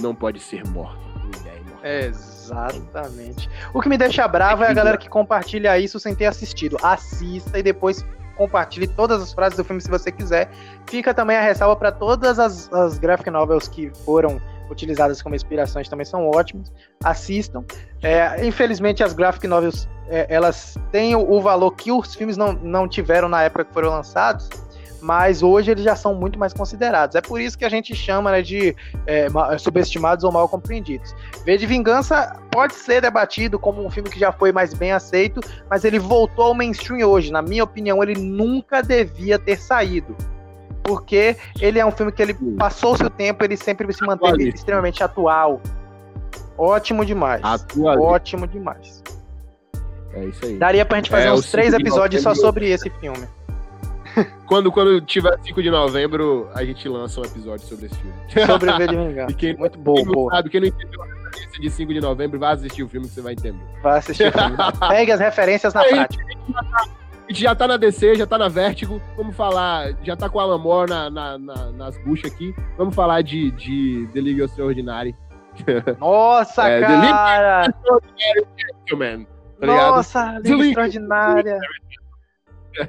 não pode ser morta. Uma ideia é Exatamente. O que me deixa bravo é a galera que compartilha isso sem ter assistido. Assista e depois compartilhe todas as frases do filme se você quiser. Fica também a ressalva para todas as, as graphic novels que foram utilizadas como inspirações também são ótimas. Assistam. É, infelizmente, as graphic novels é, elas têm o, o, valor que os filmes não, não tiveram na época que foram lançados, mas hoje eles já são muito mais considerados. É por isso que a gente chama né, de é, subestimados ou mal compreendidos. V de Vingança pode ser debatido como um filme que já foi mais bem aceito, mas ele voltou ao mainstream hoje. Na minha opinião, ele nunca devia ter saído porque ele é um filme que ele passou seu tempo, ele sempre se manteve extremamente atual. Ótimo demais. Ótimo demais. É isso aí. Daria pra gente fazer é, uns três episódios só sobre esse filme. (laughs) Quando, quando tiver 5 de novembro, a gente lança um episódio sobre esse filme. (laughs) Sobre o Vingança. Quem, Muito bom, quem sabe, quem não entendeu a referência de 5 de novembro, vai assistir o filme que você vai entender. Vai assistir o filme. (laughs) Pegue as referências na prática. A gente já tá na DC, já tá na Vertigo. Vamos falar, já tá com a Alan Moore na, na, na, nas buchas aqui. Vamos falar de, de The League Extraordinary. Nossa, é, cara! The tá Nossa, Liga Extraordinária.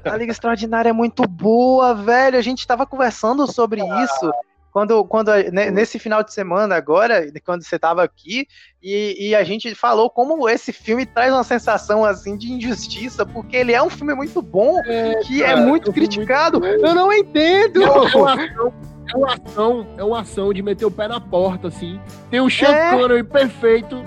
A Liga Extraordinária é muito boa, velho. A gente tava conversando sobre ah. isso quando, quando né, nesse final de semana agora, quando você estava aqui, e, e, a gente falou como esse filme traz uma sensação assim de injustiça, porque ele é um filme muito bom, é, que é cara, é muito criticado. Muito eu não entendo. É uma, ação, é uma ação, é uma ação de meter o pé na porta, assim. Tem um Sean é. Connery perfeito,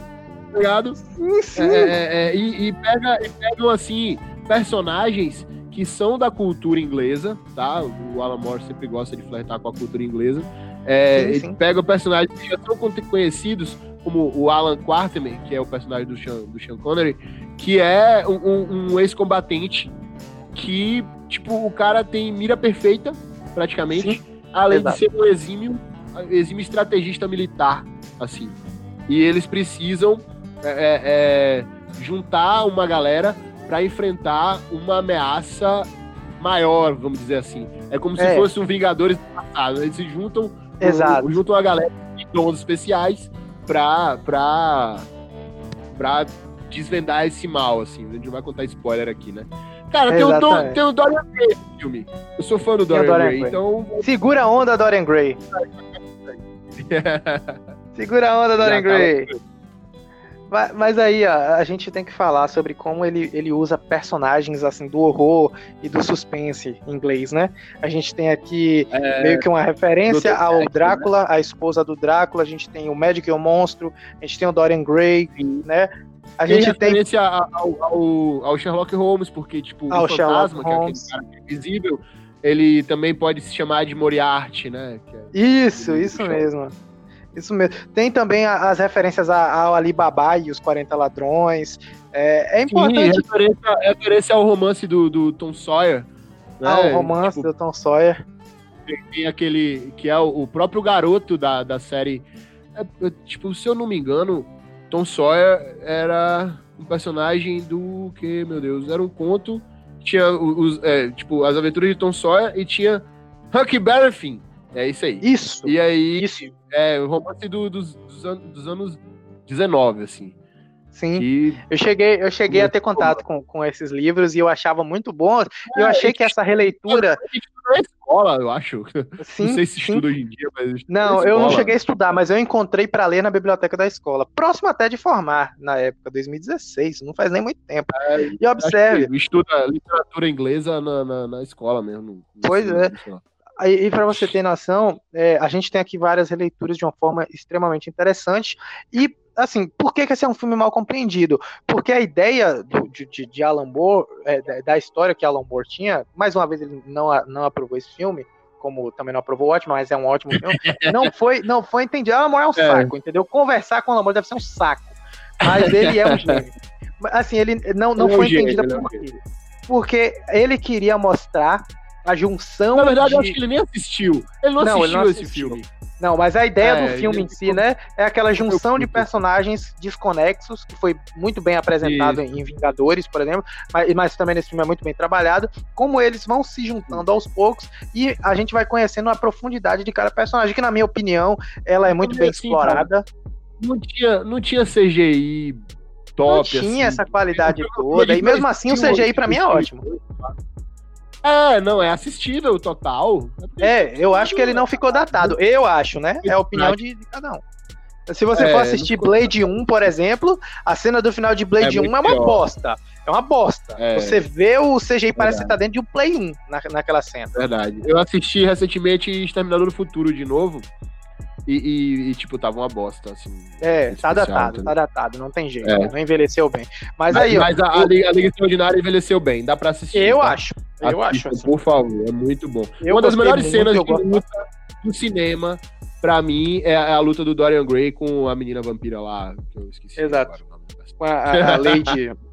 tá ligado? Sim, sim. É, é, é, e, e, pega, e pegam assim personagens que são da cultura inglesa, tá? O Alan Moore sempre gosta de flertar com a cultura inglesa. É, sim, sim. pega personagens que já são conhecidos, como o Alan Quarterman, que é o personagem do Sean, do Sean Connery, que é um, um, um ex-combatente que, tipo, o cara tem mira perfeita, praticamente, sim, além exato. de ser um exímio, exímio estrategista militar, assim. E eles precisam é, é, é juntar uma galera para enfrentar uma ameaça maior, vamos dizer assim. É como é. se fosse um Vingadores do passado. Eles se juntam, Exato. juntam a galera de dons especiais pra, pra, pra desvendar esse mal, assim. A gente não vai contar spoiler aqui, né? Cara, tem o, tem o Dorian Gray nesse filme. Eu sou fã do Dorian, Dorian Gray, Gray, então... Segura a onda, Dorian Gray. (laughs) Segura a onda, Dorian Gray. Mas aí, ó, a gente tem que falar sobre como ele, ele usa personagens assim do horror e do suspense em inglês, né? A gente tem aqui é, meio que uma referência ao né? Drácula, né? a esposa do Drácula, a gente tem o Magic e o Monstro, a gente tem o Dorian Gray, né? A tem gente tem referência ao, ao, ao, Sherlock Holmes, porque tipo, ao o fantasma, que é aquele cara invisível, ele também pode se chamar de Moriarty, né? É isso, isso mesmo. Isso mesmo. Tem também as referências ao Alibaba e os 40 ladrões. É, é importante. Sim, referência, referência ao romance do, do Tom Sawyer. Né? Ah, o romance tipo, do Tom Sawyer. Tem aquele que é o, próprio garoto da, da série. É, é, tipo, se eu não me engano, Tom Sawyer era um personagem do que, meu Deus, era um conto. Tinha os, é, tipo, as aventuras de Tom Sawyer e tinha Huckleberry Finn. É isso aí. Isso. E aí, isso. é o romance do, dos, dos, anos, dos anos 19, assim. Sim. E... Eu cheguei, eu cheguei a ter contato com, com esses livros e eu achava muito bom. É, eu achei que essa releitura. na escola, eu acho. Sim, não sei se estuda hoje em dia, mas. Não, eu não cheguei a estudar, mas eu encontrei para ler na biblioteca da escola. Próximo até de formar, na época, 2016, não faz nem muito tempo. É, e observe. Estuda literatura inglesa na, na, na escola mesmo. No, pois é. E, e para você ter noção, é, a gente tem aqui várias releituras de uma forma extremamente interessante. E, assim, por que, que esse é um filme mal compreendido? Porque a ideia do, de, de, Alan Moore, é, da, história que Alan Moore tinha, mais uma vez ele não, não aprovou esse filme, como também não aprovou o ótimo, mas é um ótimo filme. (laughs) não foi, não foi entendido. Ah, amor é um é. saco, entendeu? Conversar com o amor deve ser um saco. Mas ele é um (laughs) gênio. Assim, ele não, não é foi entendido por quê? Porque ele queria mostrar a junção. Na verdade, de... eu acho que ele nem assistiu. Ele não, não assistiu, ele não assistiu esse filme. Não, mas a ideia é, do filme em si, né, é aquela junção de personagens desconexos, que foi muito bem apresentado Isso. em Vingadores, por exemplo, mas, mas, também nesse filme é muito bem trabalhado, como eles vão se juntando aos poucos e a gente vai conhecendo a profundidade de cada personagem, que na minha opinião, ela é muito bem assim, explorada. Não tinha, não tinha CGI top, Não tinha assim. essa qualidade toda, e mesmo assim o CGI para mim é ótimo. É, não, é assistível total. É, eu acho que ele não ficou datado. Eu acho, né? É a opinião de, de cada um. Se você é, for assistir Blade 1, por exemplo, a cena do final de Blade é 1 é uma pior. bosta. É uma bosta. É. Você vê o CGI parece que tá dentro de um Play 1 na, naquela cena. Verdade. Eu assisti recentemente Exterminador do Futuro de novo. E, e, e, tipo, tava uma bosta, assim. É, tá datado, entendeu? tá datado, não tem jeito. É. Não envelheceu bem. Mas, mas aí, Mas ó, a, a, Liga, a Liga Extraordinária envelheceu bem, dá pra assistir. Eu tá? acho. Eu Assista, acho. Por favor, é muito bom. Eu uma das melhores cenas de luta do cinema, pra mim, é a, luta do Dorian Gray com a menina vampira lá, que eu esqueci. Exato. Com a, a Lady. (laughs)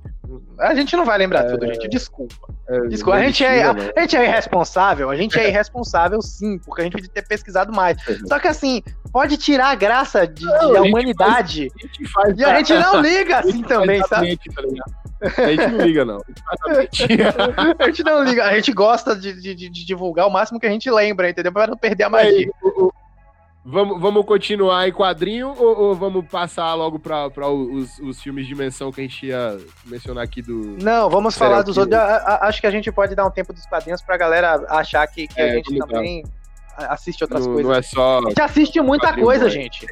A gente não vai lembrar é, tudo, gente. Desculpa. É, Desculpa. A gente, é, a, a, gente é irresponsável? A gente é (laughs) irresponsável, sim, porque a gente podia ter pesquisado mais. Só que assim, pode tirar a graça de, não, de a, humanidade. Faz, a e a gente não liga assim também, sabe? Tá a gente não liga, não. (laughs) a gente não liga. A gente gosta de, de, de, divulgar o máximo que a gente lembra, entendeu? Pra não perder a magia. o, Vamos, vamos continuar em quadrinho ou, ou vamos passar logo para os, os filmes de dimensão que a gente ia mencionar aqui do. Não, vamos falar dos outros. Acho que a gente pode dar um tempo dos quadrinhos pra galera achar que, que é, a gente também assiste outras não, coisas. Não é só. A gente assiste muita coisa, gente.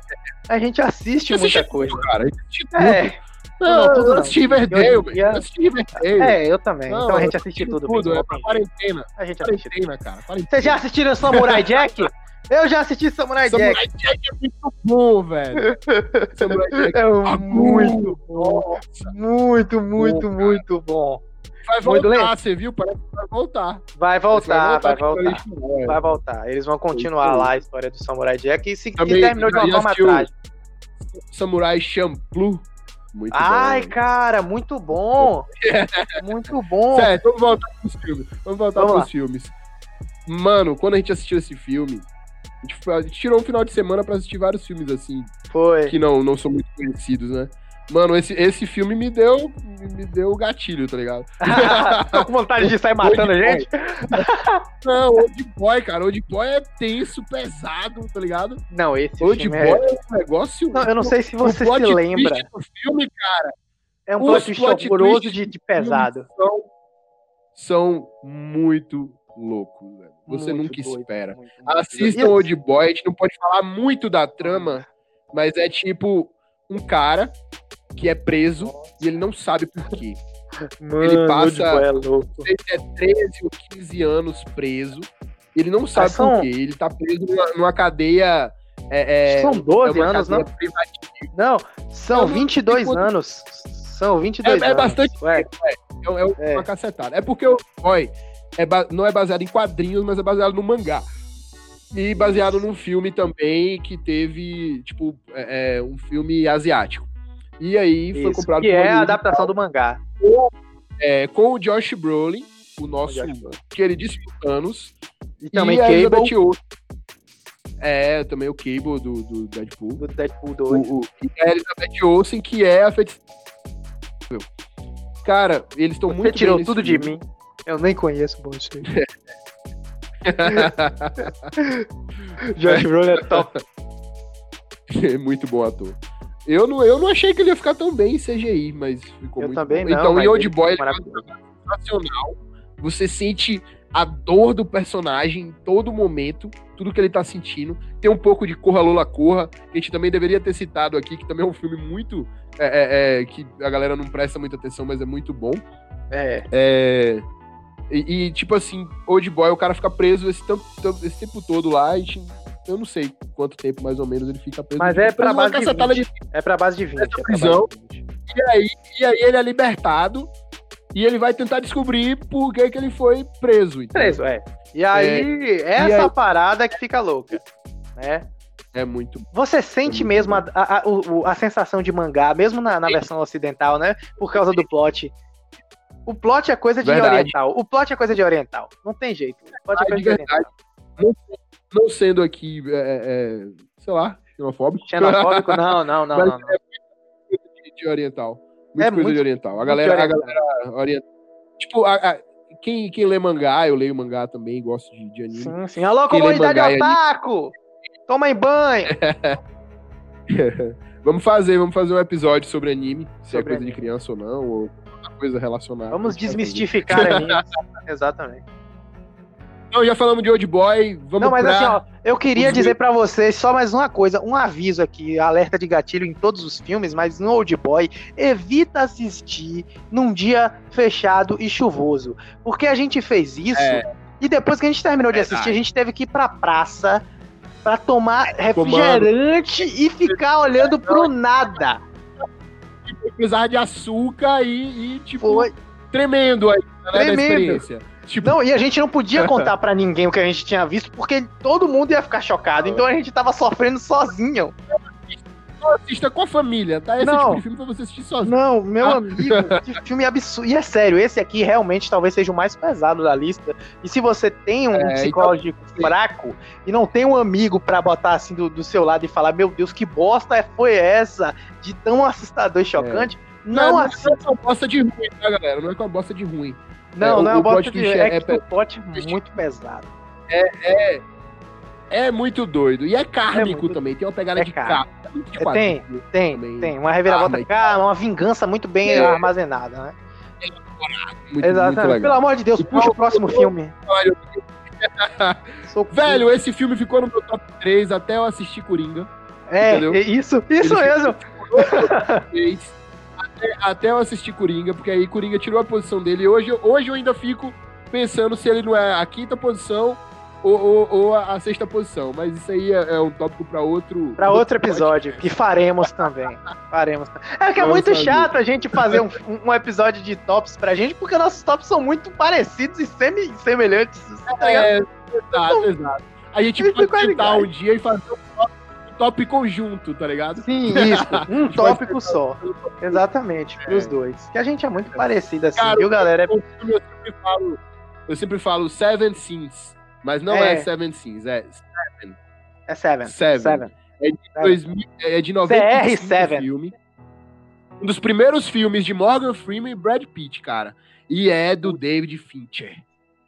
A gente assiste muita coisa. Tudo, cara. A gente assiste tudo. É. Não, não. assisti Riverdale, eu, eu assisti Riverdale. É, eu também. Não, então a gente assiste tudo. Tudo, é pra quarentena. A gente assiste quarentena, cara. Quarentena. Vocês já assistiram Samurai Jack? (laughs) Eu já assisti Samurai, Samurai Jack. Samurai Jack é muito bom, velho. (laughs) Samurai Jack é muito bom. Muito, muito, bom, muito bom. Vai voltar, você viu? Parece que vai voltar. Vai voltar, vai voltar. Vai voltar. Vai voltar. Eles vão continuar lá a história do Samurai Jack e se Também, terminou de uma forma trágica. Samurai Champloo. Muito Ai, bom. cara, muito bom. (laughs) muito bom. Certo, vamos voltar pros filmes. Vamos voltar vamos pros lá. filmes. Mano, quando a gente assistiu esse filme, a gente, a gente tirou um final de semana para assistir vários filmes assim. Foi. Que não, não são muito conhecidos, né? Mano, esse, esse filme me deu me deu gatilho, tá ligado? (laughs) Tô com vontade de sair (laughs) matando a gente? não, Old Boy, cara. Old Boy é tenso, pesado, tá ligado? Não, esse Old filme Boy é... é um negócio... Não, eu não sei se você se lembra. O filme, cara... É um plot twist horroroso de, de pesado. São, são muito loucos, velho. Você muito nunca doido, espera. Muito, muito Assistam Old Boy, a gente não pode falar muito da trama, mas é tipo um cara que é preso e ele não sabe por quê. Mano, ele passa é, é 13 ou 15 anos preso. Ele não sabe são... por quê. Ele tá preso numa, numa cadeia. É, é, são 12 é anos, não? Privativa. Não, são 22 anos. São 22 é, é bastante. É, é, é, uma cacetada. É porque o Boy é, não é baseado em quadrinhos, mas é baseado no mangá. E baseado num filme também que teve, tipo, é, é um filme asiático. E aí foi Isso, comprado que é a adaptação do mangá. Com, é, com o Josh Brolin, o nosso queridíssimo Thanos. E, e também Cable. Olsen. É, também o Cable do, do Deadpool. Do Deadpool 2. O, o, e a Elizabeth Olsen, que é a feiticeira. Cara, eles estão muito. Você tirou tudo filme. de mim. Eu nem conheço o você. (laughs) (laughs) Josh Brolin é top. (laughs) É muito bom ator. Eu não, eu não achei que ele ia ficar tão bem em CGI, mas ficou eu muito também bom. Não, então, em Old Boy, é nacional. Você sente a dor do personagem em todo momento, tudo que ele tá sentindo. Tem um pouco de Corra Lola Corra, que a gente também deveria ter citado aqui, que também é um filme muito. É, é, é, que a galera não presta muita atenção, mas é muito bom. É. e, e, tipo assim, Old Boy, o cara fica preso esse tempo, esse tempo todo lá, gente, eu não sei quanto tempo mais ou menos ele fica preso. Mas é pra, base de 20. De... é pra base de 20. É prisão. É 20. E, aí, e aí ele é libertado E ele vai tentar descobrir por que, que ele foi preso. Entendeu? Preso, é. E aí, é, essa e aí... parada que fica louca, né? É muito. Você sente é muito mesmo a, a, a, a, sensação de mangá, mesmo na, na versão ocidental, né? Por causa do plot. O plot é coisa de verdade. oriental. O plot é coisa de oriental. Não tem jeito. O plot é coisa de, oriental. Não, não, sendo aqui, é, é, é, sei lá, xenofóbico. Xenofóbico, (laughs) não, não, não. não, não. É muito de oriental. Muita é coisa muito, de oriental. A galera, a galera oriental. Tipo, a, a, quem, quem lê mangá, eu leio mangá também, gosto de, de anime. Sim, sim. Alô, quem comunidade otaku! Toma em banho! (laughs) vamos fazer, vamos fazer um episódio sobre anime, se é sobre é coisa anime. de criança ou não, ou coisa relacionada. Vamos desmistificar anime. (laughs) Exatamente. Então, já falamos de Old Boy, vamos Não, mas pra... assim, ó, eu queria dizer para vocês só mais uma coisa, um aviso aqui, alerta de gatilho em todos os filmes, mas no Old Boy, evita assistir num dia fechado e chuvoso, porque a gente fez isso é. e depois que a gente terminou de assistir, a gente teve que ir pra praça para tomar refrigerante Comando. e ficar olhando pro nada. Precisar de açúcar e, e tipo, Foi. tremendo aí, né, tremendo. experiência. Tipo... Não, e a gente não podia contar para ninguém o que a gente tinha visto, porque todo mundo ia ficar chocado. Então a gente tava sofrendo sozinho. Assista com a família, tá? Esse não, tipo de filme pra você assistir sozinho. Não, meu ah. amigo, que (laughs) filme absurdo. E é sério, esse aqui realmente talvez seja o mais pesado da lista. E se você tem um é, psicológico então, fraco e não tem um amigo para botar assim do, do, seu lado e falar, meu Deus, que bosta foi essa? De tão assustador e chocante. É. Não, não, assista. não é uma bosta de ruim, tá, galera? Não é uma bosta de ruim. Não, é, não é o plot de, é, é, é, plot muito pesado. É, é, é muito doido. E é kármico é muito, também, tem uma pegada de carne. É, tem, tem, também. tem. Uma reviravolta ah, uma vingança muito bem é. armazenada, né? Muito, Exatamente. Muito Pelo amor de Deus, puxa o próximo filme. (laughs) Velho, esse filme ficou no meu top 3 até eu assistir Coringa. É, entendeu? isso, isso Ele mesmo. até, até eu assistir Coringa, porque aí Coringa tirou a posição dele. E hoje, hoje eu ainda fico pensando se ele não é a quinta posição ou, ou, ou a, a, sexta posição. Mas isso aí é, é um tópico para outro. Para outro episódio, que faremos também. Faremos. É que é muito chato a gente fazer um, um episódio de tops pra gente, porque nossos tops são muito parecidos e semi semelhantes. Tá é, exato, então, exato. A gente pode tentar um dia e fazer um top top conjunto, tá ligado? Sim, (laughs) isso. Um tópico só. Exatamente, pros é. dois. Que a gente é muito é. parecido assim, Cara, viu, galera? Eu, eu, sempre falo, eu sempre falo Seven Sins, mas não é, é Seven Sins, é Seven. É Seven. Seven. Seven. É de, 2000, é de 95 filme. Um dos primeiros filmes de Morgan Freeman e Brad Pitt, cara. E é do David Fincher.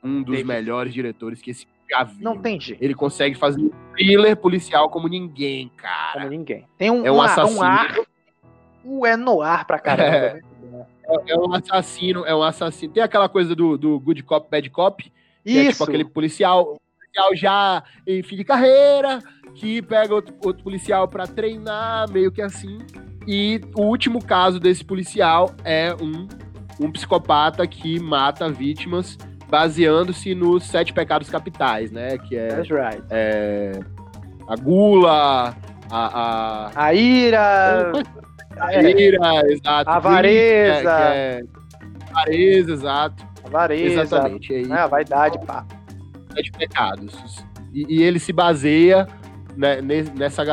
Um dos David. melhores diretores que esse já viu. Não tem jeito. Ele consegue fazer um thriller policial como ninguém, cara. Como ninguém. Tem um, é um, assassino. um ar. O é no ar pra caramba. É. É, é, um assassino, é um assassino. Tem aquela coisa do, do Good Cop, Bad Cop. Que Isso. é tipo aquele policial, policial já em fim de carreira, que pega outro, outro policial para treinar, meio que assim. E o último caso desse policial é um, um psicopata que mata vítimas baseando-se nos sete pecados capitais, né? Que é, That's right. É, a gula, a, a... a ira... (laughs) A ira, exato. A avareza. É, é... Avareza, exato. Avareza. Exatamente. É, a vaidade, pá. Sete pecados. E, e ele se baseia né, nessa,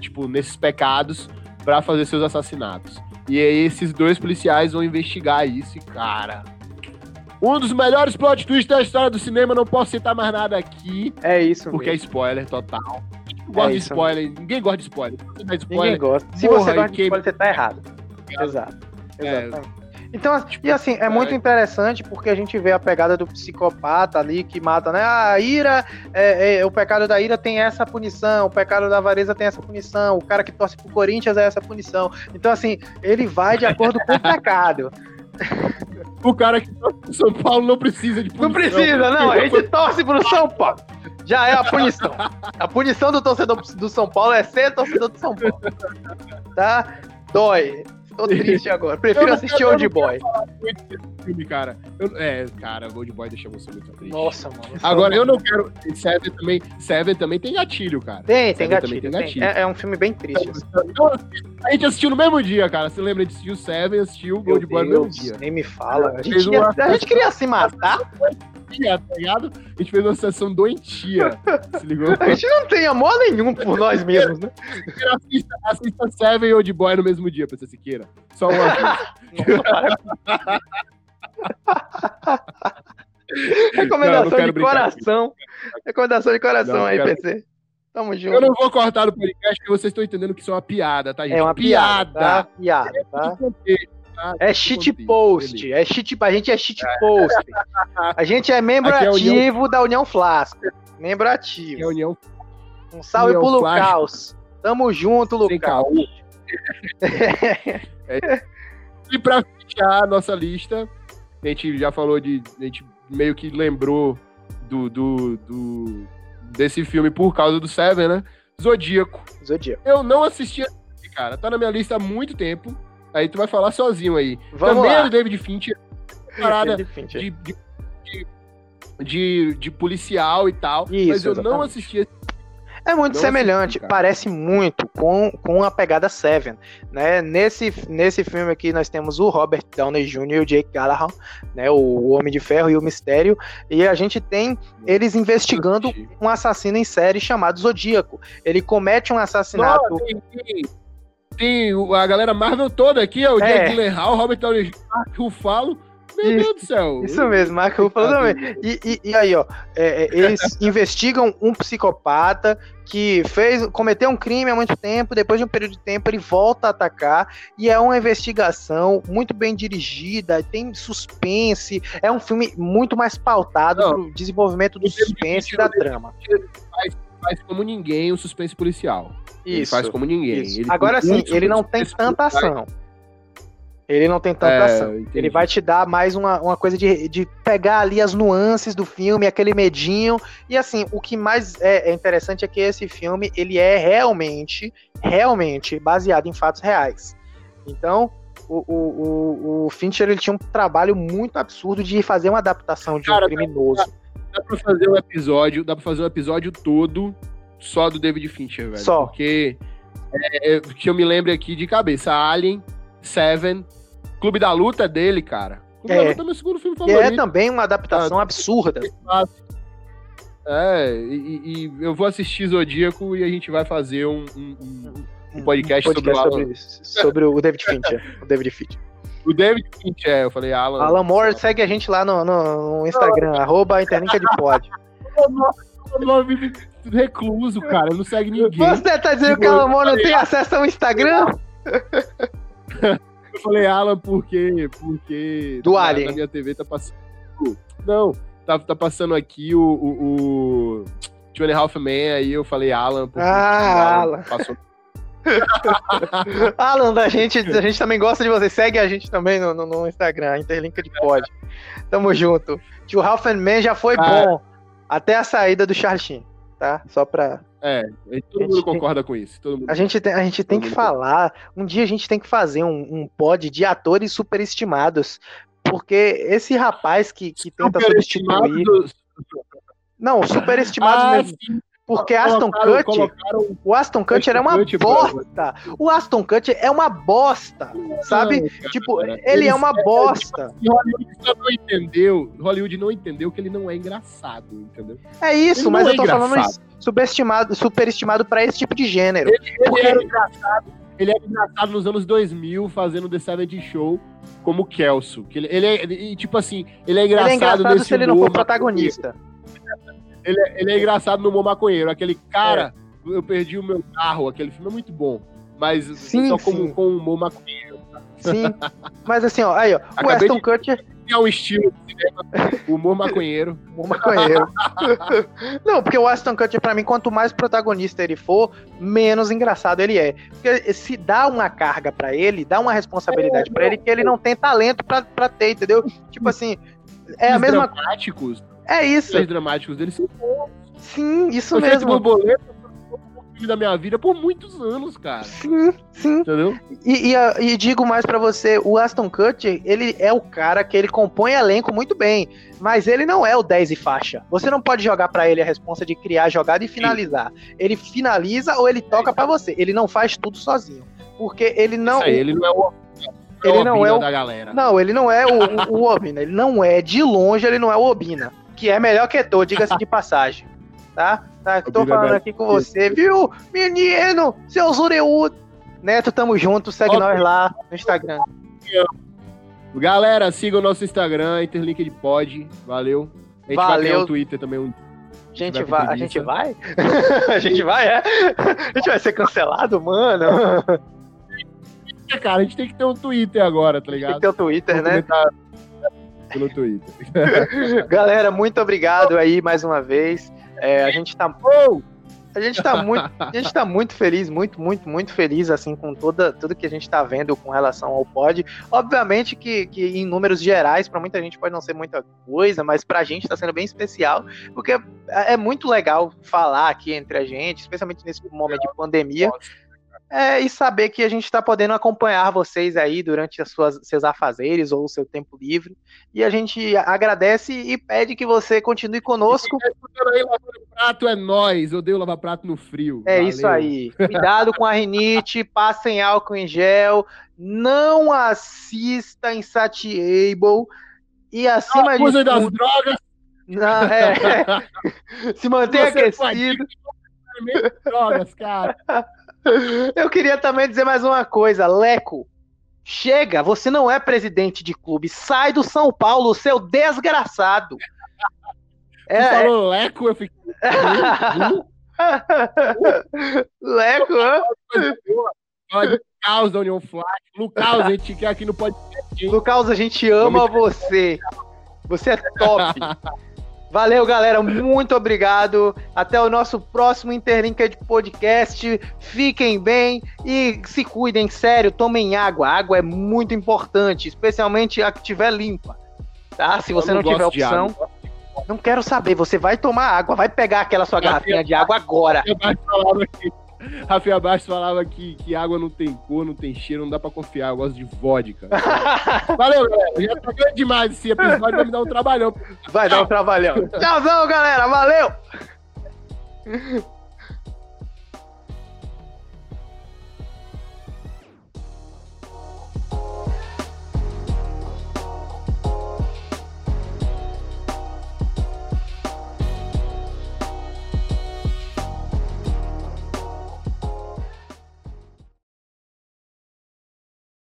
tipo, nesses pecados para fazer seus assassinatos. E aí esses dois policiais vão investigar isso e, cara, um dos melhores plot twists da história do cinema, não posso citar mais nada aqui. É isso, Porque mesmo. é spoiler total. Eu gosto é de spoiler, mesmo. ninguém gosta de spoiler. Ninguém gosta. Se você gosta de spoiler, você tá errado. Exato. É. Exatamente. Então, e assim, é muito interessante porque a gente vê a pegada do psicopata ali que mata, né? Ah, a ira, é, é, o pecado da ira tem essa punição, o pecado da avareza tem essa punição, o cara que torce pro Corinthians é essa punição. Então, assim, ele vai de acordo com o pecado. (laughs) O cara que torce pro São Paulo não precisa de punição. Não precisa, não. A gente torce pro São Paulo. Já é a punição. A punição do torcedor do São Paulo é ser torcedor do São Paulo. Tá? Dói. Tô triste agora. Prefiro assistir Old Boy. Filme, cara. Eu, é, cara, Old Boy deixa você muito triste. Nossa, mano. Agora, eu não quero. Seven também, Seven também tem gatilho, cara. Tem, tem gatilho. Tem gatilho. Tem. É, é, um filme bem triste. Assim. Então, a gente assistiu no mesmo dia, cara. Você lembra de assistir o Seven assistiu o Old Boy no mesmo dia. Nem me fala. A gente, a gente queria se matar. Tá ligado? A gente fez uma sessão doentia. Se ligou? A gente não tem amor nenhum por nós mesmos, né? Assista, assista Seven e Old Boy no mesmo dia, pra você se queira. Só uma (laughs) vez. Recomendação não, não de coração. Recomendação de coração não, aí, quero... PC. Tamo junto. Eu não vou cortar o podcast porque vocês estão entendendo que isso é uma piada, tá, gente? É uma piada. Piada, tá? piada, tá? É shit post. É shit, a gente é shit post. A gente é membro é ativo União... da União Flasco. Membro ativo. É União... Um salve União pro Lucas. Tamo junto, Lucas. (laughs) é. E pra fechar a nossa lista, a gente já falou de. A gente meio que lembrou do, do, do desse filme por causa do Seven, né? Zodíaco. Zodíaco. Eu não assisti, cara. Tá na minha lista há muito tempo. Aí tu vai falar sozinho aí. Vamos Também lá. é do David Fincher. Parada de, de, de, de, de policial e tal. Isso, mas eu exatamente. não assisti é muito não semelhante, parece muito com, com a pegada Seven, né? Nesse, nesse filme aqui nós temos o Robert Downey Jr. e o Jake Gallagher, né? O Homem de Ferro e o Mistério, e a gente tem eles investigando um assassino em série chamado Zodíaco. Ele comete um assassinato. Não, tem, a galera Marvel toda aqui, é o é. Jake Gyllenhaal, Robert Downey Jr., Rufalo. Meu isso, Deus do céu. Isso mesmo, Marco Ruffalo também. E, e, e, aí, ó, é, é eles (laughs) investigam um psicopata que fez, cometeu um crime há muito tempo, depois de um período de tempo ele volta a atacar, e é uma investigação muito bem dirigida, tem suspense, é um filme muito mais pautado Não, pro desenvolvimento do suspense e da trama. Faz, faz como ninguém o suspense policial. Isso. Ele faz como ninguém. Agora sim, ele não tem tanta ação. Ele não tem tanta é, ação. Ele vai te dar mais uma, uma coisa de, de pegar ali as nuances do filme, aquele medinho. E assim, o que mais é, é interessante é que esse filme, ele é realmente, realmente baseado em fatos reais. Então, o, o, o, o Fincher ele tinha um trabalho muito absurdo de fazer uma adaptação de Cara, um criminoso. Dá, pra fazer um episódio, dá pra fazer um episódio todo só do David Fincher, velho. Só. Porque é, que eu me lembro aqui de cabeça, Alien, Seven, Clube da Luta dele, cara. Clube é. da Luta é meu segundo filme favorito. é também uma adaptação ah, absurda. É, e, e, eu vou assistir Zodíaco e a gente vai fazer um, um, um podcast, um podcast sobre, o sobre, sobre o David Fincher. o David Fincher. O David Fincher, é, eu falei Alan. Alan Moore, segue a gente lá no, no, Instagram, não. arroba Interlinka de Pod. recluso, cara, não segue ninguém. Você tá dizendo que o Alan Moore não tem acesso ao Instagram? (laughs) Eu falei Alan porque. porque Do na, Alien. Na minha TV tá passando. Não, tá, tá passando aqui o. o, o Two and a Half Man, aí eu falei Alan. Porque ah, Alan. Passou... (laughs) Alan, da gente, a gente também gosta de você. Segue a gente também no, no, no Instagram, Interlinka de Pod. Tamo junto. Tio Half Man já foi ah, bom. Até a saída do Charleston tá? Só pra. É, todo mundo concorda com isso. Mundo... A gente tem, a gente tem que falar. Um dia a gente tem que fazer um, um pod de atores superestimados. Porque esse rapaz que, que tenta substituir. Não, superestimados ah, mesmo. Sim. Porque Aston Kutcher, o Aston Kutcher é uma bosta. O Aston Kutcher é uma bosta, sabe? Não, tipo, cara, ele é uma é, bosta. Tipo, Hollywood não entendeu, Hollywood não entendeu que ele não é engraçado, entendeu? É isso, mas é eu tô falando subestimado, superestimado para esse tipo de gênero. Ele, ele porque... era engraçado. Ele era engraçado nos anos 2000, fazendo The Seventh Show como Kelso. Ele, ele é, tipo assim, ele é engraçado, ele é engraçado se ele não for protagonista. Ele, é, ele é engraçado no Mo Maconheiro. Aquele cara, é. eu perdi o meu carro. Aquele filme é muito bom. Mas sim, só como, com o Mo Maconheiro. Sim. Mas assim, ó, aí, ó. O Aston Kutcher. É um estilo de cinema, humor maconheiro. (laughs) humor maconheiro. (laughs) Não, porque o Aston Kutcher, pra mim, quanto mais protagonista ele for, menos engraçado ele é. Porque se dá uma carga para ele, dá uma responsabilidade é, para ele que ele não tem talento para ter, entendeu? Tipo assim, é a mesma. Dramáticos é isso. Os dramáticos deles são bons. Sim, isso mesmo. Borboleta, time da minha vida por muitos anos, cara. Sim, sim. Entendeu? E, e, e, digo mais para você, o Aston Kutcher, ele é o cara que ele compõe elenco muito bem, mas ele não é o 10 e faixa. Você não pode jogar para ele a responsa de criar jogada e finalizar. Sim. Ele finaliza ou ele toca para você. Ele não faz tudo sozinho. Porque ele não. Aí, ele não é o ele não é o da galera. Não, ele não é o, o, o Obina. Ele não é, de longe, ele não é o Obina. Que é melhor que Eto'o, diga-se de passagem. Tá? tá tô falando aqui com você, viu? Menino, seu Zureu. Neto, tamo junto. Segue nós lá no Instagram. Galera, siga o nosso Instagram, Interlink de Pod. Valeu. A gente Valeu. vai ter o Twitter também um a gente vai, a gente vai? (laughs) a gente vai, é? A gente vai ser cancelado, mano. (laughs) Cara, a gente tem que ter um Twitter agora, tá ligado? Tem que ter um Twitter, Vou né? Pelo Twitter. (laughs) Galera, muito obrigado aí mais uma vez. É, a gente tá. A gente tá muito, a gente tá muito feliz, muito, muito, muito feliz assim com toda, tudo que a gente tá vendo com relação ao pod. Obviamente que, que em números gerais, para muita gente pode não ser muita coisa, mas pra gente tá sendo bem especial, porque é, é muito legal falar aqui entre a gente, especialmente nesse momento de pandemia. É, e saber que a gente está podendo acompanhar vocês aí durante as suas, seus afazeres ou o seu tempo livre. E a gente agradece e pede que você continue conosco. Aí, prato é nós. Odeio lavar prato no frio. É Valeu. isso aí. Cuidado com a rinite, (laughs) passem álcool em gel, não assista Insatiable e acima de tudo... das drogas. Não, é, é. (laughs) Se mantenha aquecido. Drogas, cara. (laughs) Eu queria também dizer mais uma coisa, Leco. Chega, você não é presidente de clube. Sai do São Paulo, seu desgraçado. É, Você falou Leco, eu fiquei. (laughs) Leco, Lucas da União Flash. Lucas, a gente quer aqui no podcast. Lucas, a gente ama você. Você é top. (laughs) Valeu, galera. Muito obrigado. Até o nosso próximo Interlinked Podcast. Fiquem bem e se cuidem, sério. Tomem água. A água é muito importante, especialmente a que estiver limpa. Tá? Se você não, não tiver opção. Não quero saber. Você vai tomar água. Vai pegar aquela sua garrafinha de água agora. (laughs) Rafael Bastos falava que, que água não tem cor, não tem cheiro, não dá pra confiar. Eu gosto de vodka. (laughs) Valeu, galera. Já tá grande demais esse episódio, vai me dar um trabalhão. Vai dar um trabalhão. Tchauzão, galera. Valeu! (laughs)